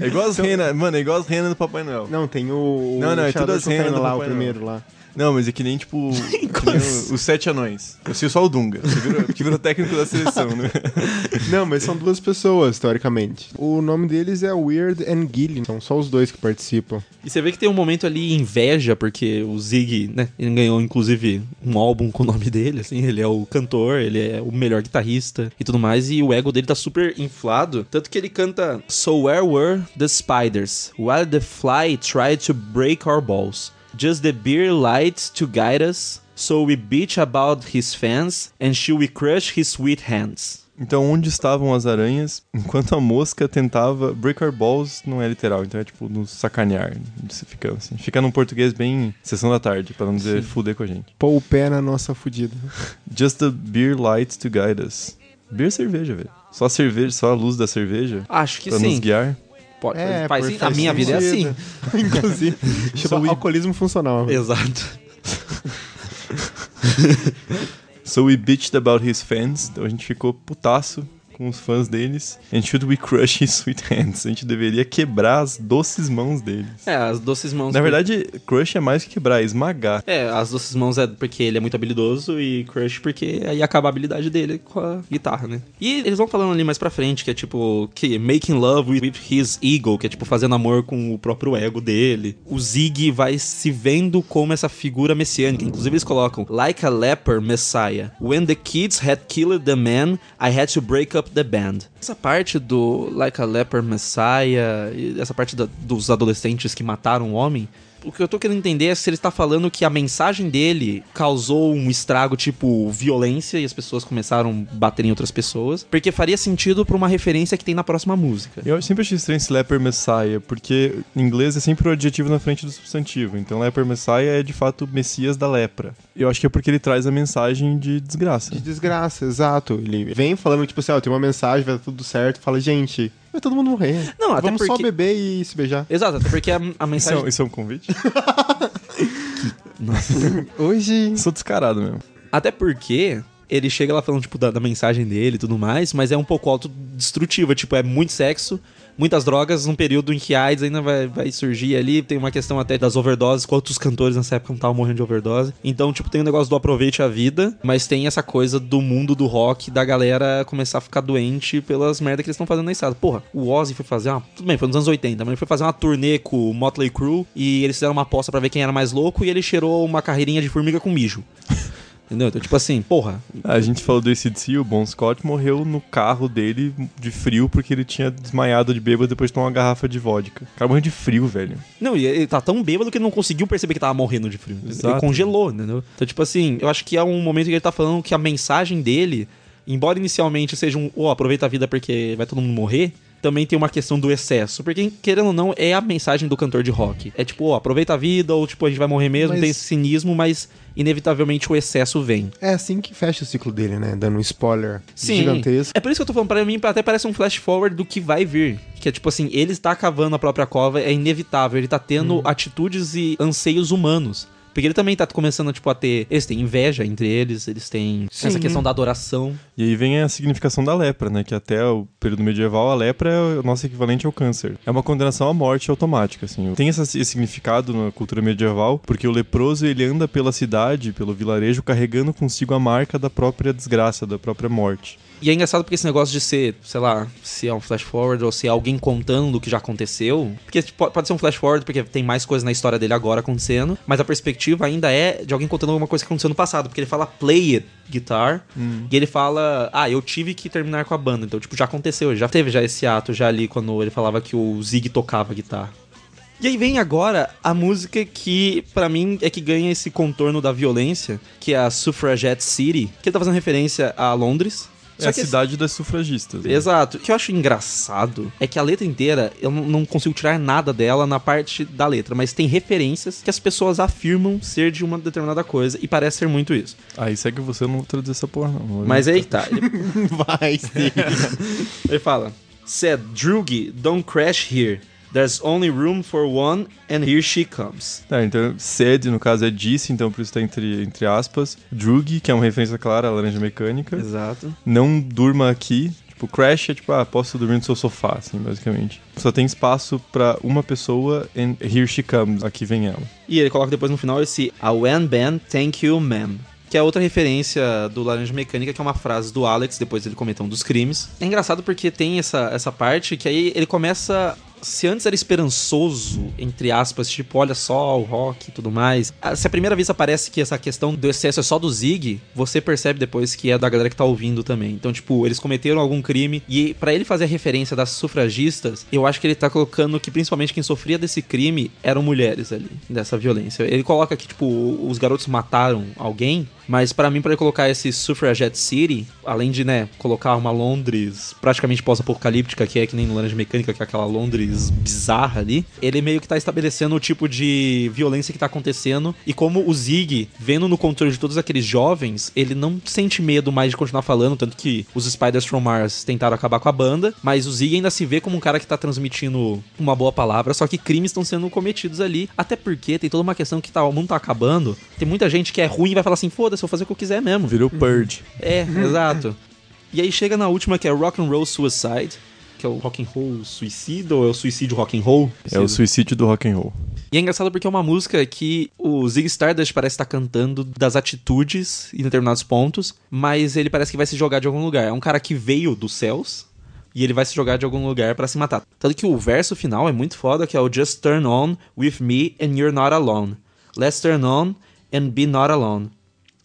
É igual as renas, mano, é igual as renas do Papai Noel. Não, tem o. Não, não, é o tudo as renas lá, o primeiro lá. Não, mas é que nem, tipo, [laughs] que nem o- os sete anões. Eu sei só o Dunga, que virou, que virou técnico da seleção, né? [laughs] Não, mas são duas pessoas, teoricamente. O nome deles é Weird and Gilly. São só os dois que participam. E você vê que tem um momento ali inveja, porque o Zig, né, ele ganhou inclusive um álbum com o nome dele, assim, ele é o cantor, ele é o melhor guitarrista e tudo mais, e o ego dele tá super inflado, tanto que ele canta So where were the spiders? While the fly tried to break our balls. Just the beer lights to guide us, so we bitch about his fans, and she we crush his sweet hands. Então, onde estavam as aranhas [laughs] enquanto a mosca tentava. Break our balls não é literal, então é tipo nos sacanear. Você fica assim. Fica num português bem sessão da tarde, pra não dizer fuder com a gente. Pôr o pé na nossa fudida. [laughs] Just the beer lights to guide us. Beer é cerveja, velho. Só a cerveja, só a luz da cerveja Acho que pra nos sim. guiar. Pode, É, faz, sim. a minha vida é assim. [laughs] Inclusive, chama alcoolismo funcional. Exato. [laughs] So we bitched about his fans. Então a gente ficou putaço com os fãs deles. And should we crush his [laughs] sweet hands? A gente deveria quebrar as doces mãos deles. É, as doces mãos. Na verdade, crush é mais que quebrar, é esmagar. É, as doces mãos é porque ele é muito habilidoso e Crush porque aí acaba a habilidade dele com a guitarra, né? E eles vão falando ali mais pra frente que é tipo, que making love with his ego, que é tipo fazendo amor com o próprio ego dele. O Zig vai se vendo como essa figura messiânica. Inclusive eles colocam like a leper messiah. When the kids had killed the man, I had to break up the band. Essa parte do like a leper messiah, essa parte da- dos adolescentes que mataram o homem, o que eu tô querendo entender é se ele está falando que a mensagem dele causou um estrago tipo violência e as pessoas começaram a bater em outras pessoas, porque faria sentido pra uma referência que tem na próxima música. Eu sempre achei estranho esse leper messiah, porque em inglês é sempre o adjetivo na frente do substantivo. Então leper messiah é de fato messias da lepra. Eu acho que é porque ele traz a mensagem de desgraça. De desgraça, exato. Ele vem falando, tipo assim, ó, tem uma mensagem, vai dar tudo certo. Fala, gente, vai todo mundo morrer. Não, até Vamos só porque- beber e se beijar. Exato, até porque a, a Isso é, mensagem. isso é um convite? [laughs] Hoje. Sou descarado mesmo. Até porque ele chega lá falando, tipo, da, da mensagem dele e tudo mais, mas é um pouco autodestrutiva, tipo, é muito sexo, muitas drogas, num período em que AIDS ainda vai, vai surgir ali, tem uma questão até das overdoses, quantos cantores nessa época não estavam morrendo de overdose. Então, tipo, tem o negócio do aproveite a vida, mas tem essa coisa do mundo do rock, da galera começar a ficar doente pelas merdas que eles estão fazendo na estrada. Porra, o Ozzy foi fazer uma... Tudo bem, foi nos anos 80, mas ele foi fazer uma turnê com o Motley Crue e eles fizeram uma aposta pra ver quem era mais louco e ele cheirou uma carreirinha de formiga com mijo. [laughs] Entendeu? Então, tipo assim, porra, A gente falou do ACDC, o Bon Scott morreu no carro dele de frio porque ele tinha desmaiado de bêbado depois de tomar uma garrafa de vodka. O cara morreu de frio, velho. Não, e ele tá tão bêbado que ele não conseguiu perceber que tava morrendo de frio. Ele Exato. congelou, entendeu? Então, tipo assim, eu acho que é um momento que ele tá falando que a mensagem dele, embora inicialmente seja um, ó, aproveita a vida porque vai todo mundo morrer, também tem uma questão do excesso. Porque, querendo ou não, é a mensagem do cantor de rock. É tipo, ó, aproveita a vida, ou tipo, a gente vai morrer mesmo, Mas- tem esse cinismo, mas inevitavelmente o excesso vem. É assim que fecha o ciclo dele, né? Dando um spoiler Sim. gigantesco. É por isso que eu tô falando, pra mim até parece um flash forward do que vai vir. Que é tipo assim, ele está cavando a própria cova, é inevitável, ele tá tendo Uhum. atitudes e anseios humanos. Porque ele também tá começando, tipo, a ter. Eles têm inveja entre eles, eles têm essa Sim. questão da adoração. E aí vem a significação da lepra, né? Que até o período medieval a lepra é o nosso equivalente ao câncer. É uma condenação à morte automática, assim. Tem essa- esse significado na cultura medieval, porque o leproso ele anda pela cidade, pelo vilarejo, carregando consigo a marca da própria desgraça, da própria morte. E é engraçado porque esse negócio de ser, sei lá, se é um flash forward ou se é alguém contando o que já aconteceu. Porque tipo, pode ser um flash forward porque tem mais coisa na história dele agora acontecendo, mas a perspectiva ainda é de alguém contando alguma coisa que aconteceu no passado. Porque ele fala play it, guitar, e ele fala, ah, eu tive que terminar com a banda. Então, tipo, já aconteceu, já teve já esse ato já ali quando ele falava que o Zig tocava guitarra. E aí vem agora a música que, pra mim, é que ganha esse contorno da violência, que é a Suffragette City, que ele tá fazendo referência a Londres. É a esse- cidade das sufragistas. né? Exato. O que eu acho engraçado é que a letra inteira, eu não consigo tirar nada dela na parte da letra, mas tem referências que as pessoas afirmam ser de uma determinada coisa e parece ser muito isso. Aí segue você, eu não vou traduzir essa porra, não. Mas aí tá. Ele, [laughs] Vai sim. ele fala: Said Drugi, don't crash here. There's only room for one, and here she comes. Tá, então, said, no caso, é disse, então por isso tá entre, entre aspas. Drug, que é uma referência clara à laranja mecânica. Exato. Não durma aqui, tipo, Crash é tipo, ah, posso dormir no seu sofá, assim, basicamente. Só tem espaço pra uma pessoa and here she comes, aqui vem ela. E ele coloca depois no final esse A When Ben Thank You Ma'am. Que é outra referência do Laranja Mecânica, que é uma frase do Alex, depois ele comenta um dos crimes. É engraçado porque tem essa, essa parte que aí ele começa. Se antes era esperançoso, entre aspas, tipo, olha só o rock e tudo mais. Se a primeira vez aparece que essa questão do excesso é só do Zig, você percebe depois que é da galera que tá ouvindo também. Então, tipo, eles cometeram algum crime e pra ele fazer a referência das sufragistas, eu acho que ele tá colocando que principalmente quem sofria desse crime eram mulheres ali, dessa violência. Ele coloca que, tipo, os garotos mataram alguém, mas pra mim, ele colocar esse Suffragette City, além de, né, colocar uma Londres praticamente pós-apocalíptica, que é que nem Laranja Mecânica, que é aquela Londres bizarra ali, ele meio que tá estabelecendo o tipo de violência que tá acontecendo. E como o Zig, vendo no controle de todos aqueles jovens, ele não sente medo mais de continuar falando, tanto que os Spiders from Mars tentaram acabar com a banda, mas o Zig ainda se vê como um cara que tá transmitindo uma boa palavra, só que crimes estão sendo cometidos ali, até porque tem toda uma questão que tá, o mundo tá acabando, tem muita gente que é ruim e vai falar assim, foda-se, vou fazer o que eu quiser mesmo. Virou Purge. É, exato. E aí chega na última que é Rock and Roll Suicide, que é o rock and roll suicida ou é o suicídio rock and roll? É o suicídio do rock and roll. E é engraçado porque é uma música que o Zig Stardust parece estar cantando das atitudes em determinados pontos, mas ele parece que vai se jogar de algum lugar. É um cara que veio dos céus e ele vai se jogar de algum lugar pra se matar. Tanto que o verso final é muito foda, que é o Just turn on with me and you're not alone. Let's turn on and be not alone.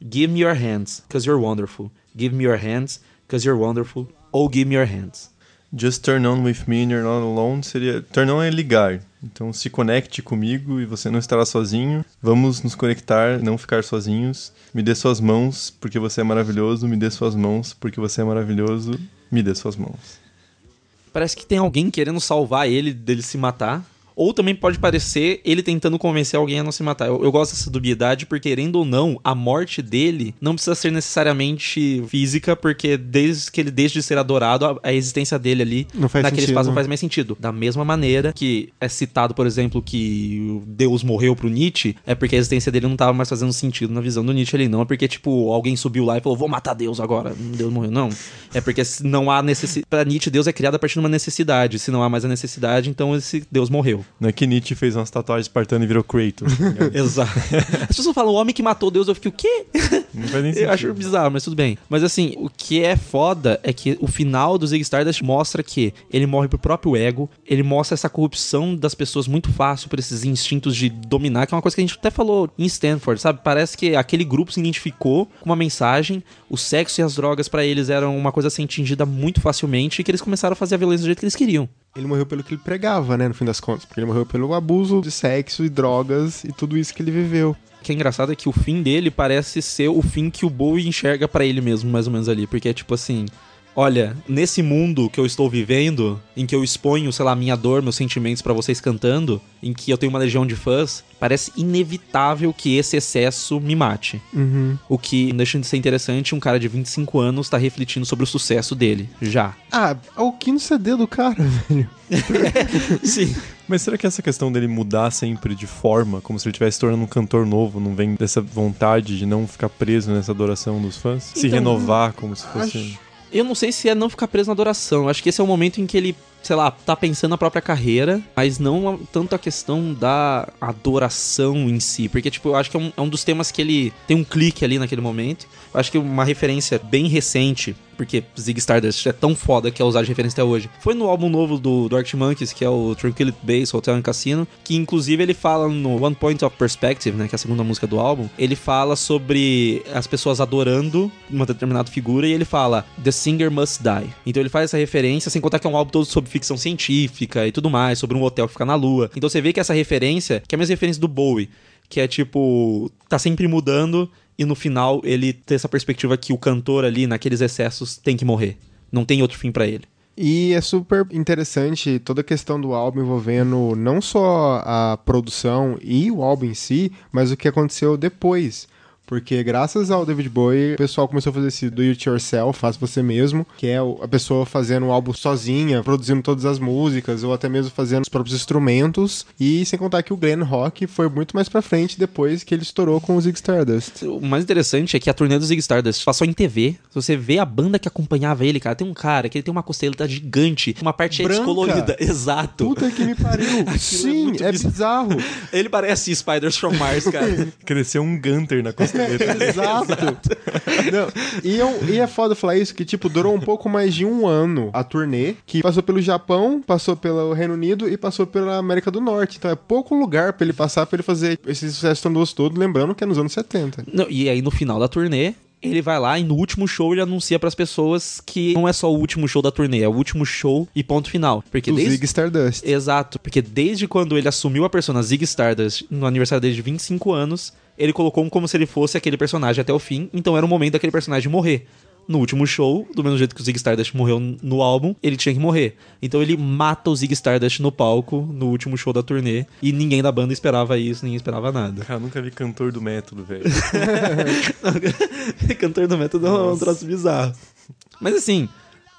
Give me your hands, cause you're wonderful. Give me your hands, cause you're wonderful. Ou give me your hands. Just turn on with me and you're not alone seria. Turn on é ligar. Então se conecte comigo e você não estará sozinho. Vamos nos conectar, não ficar sozinhos. Me dê suas mãos porque você é maravilhoso. Me dê suas mãos porque você é maravilhoso. Me dê suas mãos. Parece que tem alguém querendo salvar ele dele se matar. Ou também pode parecer ele tentando convencer alguém a não se matar. Eu, eu gosto dessa dubiedade, porque, querendo ou não, a morte dele não precisa ser necessariamente física, porque desde que ele deixe de ser adorado, a, a existência dele ali naquele sentido, espaço não faz mais sentido. Da mesma maneira que é citado, por exemplo, que Deus morreu pro Nietzsche, é porque a existência dele não tava mais fazendo sentido na visão do Nietzsche ali. Não é porque, tipo, alguém subiu lá e falou, vou matar Deus agora. Deus morreu. Não. É porque não há necessidade. Pra Nietzsche, Deus é criado a partir de uma necessidade. Se não há mais a necessidade, então esse Deus morreu. Não é que Nietzsche fez umas tatuagens espartana e virou Kratos. [laughs] Exato. As pessoas falam, o homem que matou Deus, eu fiquei, o quê? não faz nem [laughs] Eu sentido. acho bizarro, mas tudo bem. Mas assim, o que é foda é que o final do Zig Stardust mostra que ele morre pro próprio ego, ele mostra essa corrupção das pessoas muito fácil por esses instintos de dominar, que é uma coisa que a gente até falou em Stanford, sabe? Parece que aquele grupo se identificou com uma mensagem, o sexo e as drogas pra eles eram uma coisa a ser atingida muito facilmente e que eles começaram a fazer a violência do jeito que eles queriam. Ele morreu pelo que ele pregava, né, no fim das contas. Porque ele morreu pelo abuso de sexo e drogas e tudo isso que ele viveu. O que é engraçado é que o fim dele parece ser o fim que o Bowie enxerga pra ele mesmo, mais ou menos ali. Porque é tipo assim. Olha, nesse mundo que eu estou vivendo, em que eu exponho, sei lá, minha dor, meus sentimentos pra vocês cantando, em que eu tenho uma legião de fãs, parece inevitável que esse excesso me mate. Uhum. O que deixa de ser interessante, um cara de 25 anos tá refletindo sobre o sucesso dele, já. Ah, é o quinto CD do cara, [laughs] velho. [laughs] Sim. Mas será que essa questão dele mudar sempre de forma, como se ele estivesse se tornando um cantor novo, não vem dessa vontade de não ficar preso nessa adoração dos fãs? se Então, renovar como se fosse. acho- Eu não sei se é não ficar preso na adoração. Eu acho que esse é o momento em que ele, sei lá, tá pensando na própria carreira, mas não tanto a questão da adoração em si. Porque, tipo, eu acho que é um, é um dos temas que ele tem um clique ali naquele momento. Eu acho que uma referência bem recente, porque Zig Stardust é tão foda que é usar de referência até hoje. Foi no álbum novo do, do Arctic Monkeys, que é o Tranquility Base Hotel and Casino, que inclusive ele fala no One Point of Perspective, né, que é a segunda música do álbum, ele fala sobre as pessoas adorando uma determinada figura e ele fala The singer must die. Então ele faz essa referência, sem contar que é um álbum todo sobre ficção científica e tudo mais, sobre um hotel que fica na lua. Então você vê que essa referência, que é a mesma referência do Bowie, que é tipo, tá sempre mudando e no final ele tem essa perspectiva que o cantor ali, naqueles excessos, tem que morrer. Não tem outro fim pra ele. E é super interessante toda a questão do álbum envolvendo não só a produção e o álbum em si, mas o que aconteceu depois. Porque graças ao David Bowie, o pessoal começou a fazer esse do it yourself, faz você mesmo, que é a pessoa fazendo um álbum sozinha, produzindo todas as músicas, ou até mesmo fazendo os próprios instrumentos. E sem contar que o Glenn Rock foi muito mais pra frente depois que ele estourou com o Zig Stardust. O mais interessante é que a turnê do Zig Stardust passou em TV. Se você vê a banda que acompanhava ele, cara, tem um cara que ele tem uma costeleta gigante, uma parte Branca. descolorida. [laughs] Exato. Puta que me pariu! [laughs] Sim, muito é bizarro. bizarro. Ele parece Spiders from Mars, cara. [laughs] Cresceu um Gunter na costeleta. Exato. Não, e, eu- e é foda falar isso, que, tipo, durou um pouco mais de um ano a turnê, que passou pelo Japão, passou pelo Reino Unido e passou pela América do Norte. Então é pouco lugar pra ele passar, pra ele fazer esse sucesso estrondoso todo, lembrando que é nos anos 70. Não, e aí no final da turnê, ele vai lá e no último show ele anuncia pras pessoas que não é só o último show da turnê, é o último show e ponto final. Porque O desde Zig Stardust. Exato, porque desde quando ele assumiu a persona Zig Stardust no aniversário dele de 25 anos, ele colocou como se ele fosse aquele personagem até o fim, então era o momento daquele personagem morrer. No último show, do mesmo jeito que o Zig Stardust morreu no álbum, ele tinha que morrer. Então ele mata o Zig Stardust no palco, no último show da turnê, e ninguém da banda esperava isso, ninguém esperava nada. Cara, eu nunca vi cantor do método, velho. [laughs] [laughs] Cantor do método é um troço bizarro. Mas assim,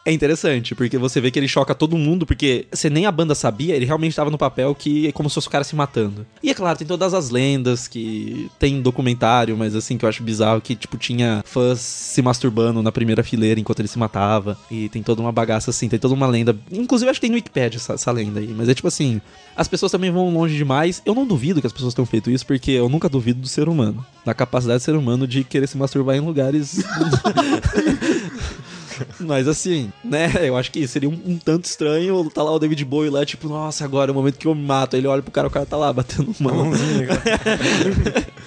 é interessante, porque você vê que ele choca todo mundo, porque você nem a banda sabia, ele realmente estava no papel que é como se fosse o cara se matando. E é claro, tem todas as lendas que tem documentário, mas assim, que eu acho bizarro, que tipo, tinha fãs se masturbando na primeira fileira enquanto ele se matava. E tem toda uma bagaça assim, tem toda uma lenda. Inclusive, acho que tem no Wikipedia essa, essa lenda aí, mas é tipo assim. As pessoas também vão longe demais. Eu não duvido que as pessoas tenham feito isso, porque eu nunca duvido do ser humano. Da capacidade do ser humano de querer se masturbar em lugares [laughs] Mas assim, né? Eu acho que seria um, um tanto estranho tá lá o David Bowie lá, tipo, nossa, agora é o momento que eu me mato. Aí ele olha pro cara, o cara tá lá batendo mão. Mãozinha. [laughs]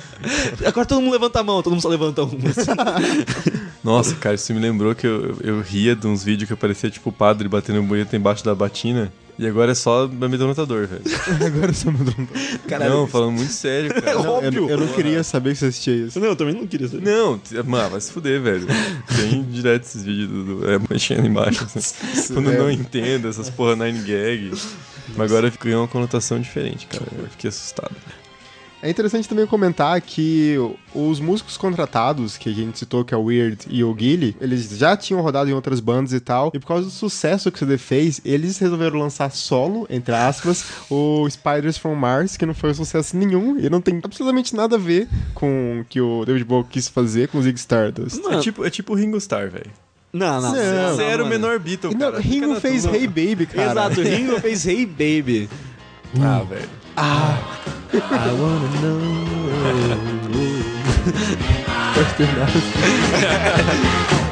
Agora todo mundo levanta a mão, todo mundo só levanta um. [laughs] Nossa, cara, isso me lembrou que eu, eu ria de uns vídeos que aparecia tipo o padre batendo bonito embaixo da batina. E agora é só amedrontador, velho. [laughs] Agora só me Caralho. Não, falando muito sério, [laughs] cara. Não. Óbvio. eu, eu não queria saber que você assistia isso. Não, eu também não queria saber. Não, mano, vai se fuder, velho. Tem direto esses vídeos do, é, mexendo embaixo. assim. [laughs] Quando eu não entendo essas porra nine gag. Mas agora ganhou uma conotação diferente, cara. Eu fiquei assustado. É interessante também comentar que os músicos contratados, que a gente citou, que é o Weird e o Gilly, eles já tinham rodado em outras bandas e tal, e por causa do sucesso que o CD fez, eles resolveram lançar solo, entre aspas, o Spiders from Mars, que não foi um sucesso nenhum, e não tem absolutamente nada a ver com o que o David Bowie quis fazer com o Zig Stardust. Mano. É tipo, é tipo o Ringo Starr, velho. Não, não. Não, Você era o mano. menor Beatle, não, cara. Fica Ringo na fez tua. Hey Baby, cara. Exato, Ringo fez Hey Baby. Ah, velho. I wanna know. [laughs] Pode terminar. [laughs]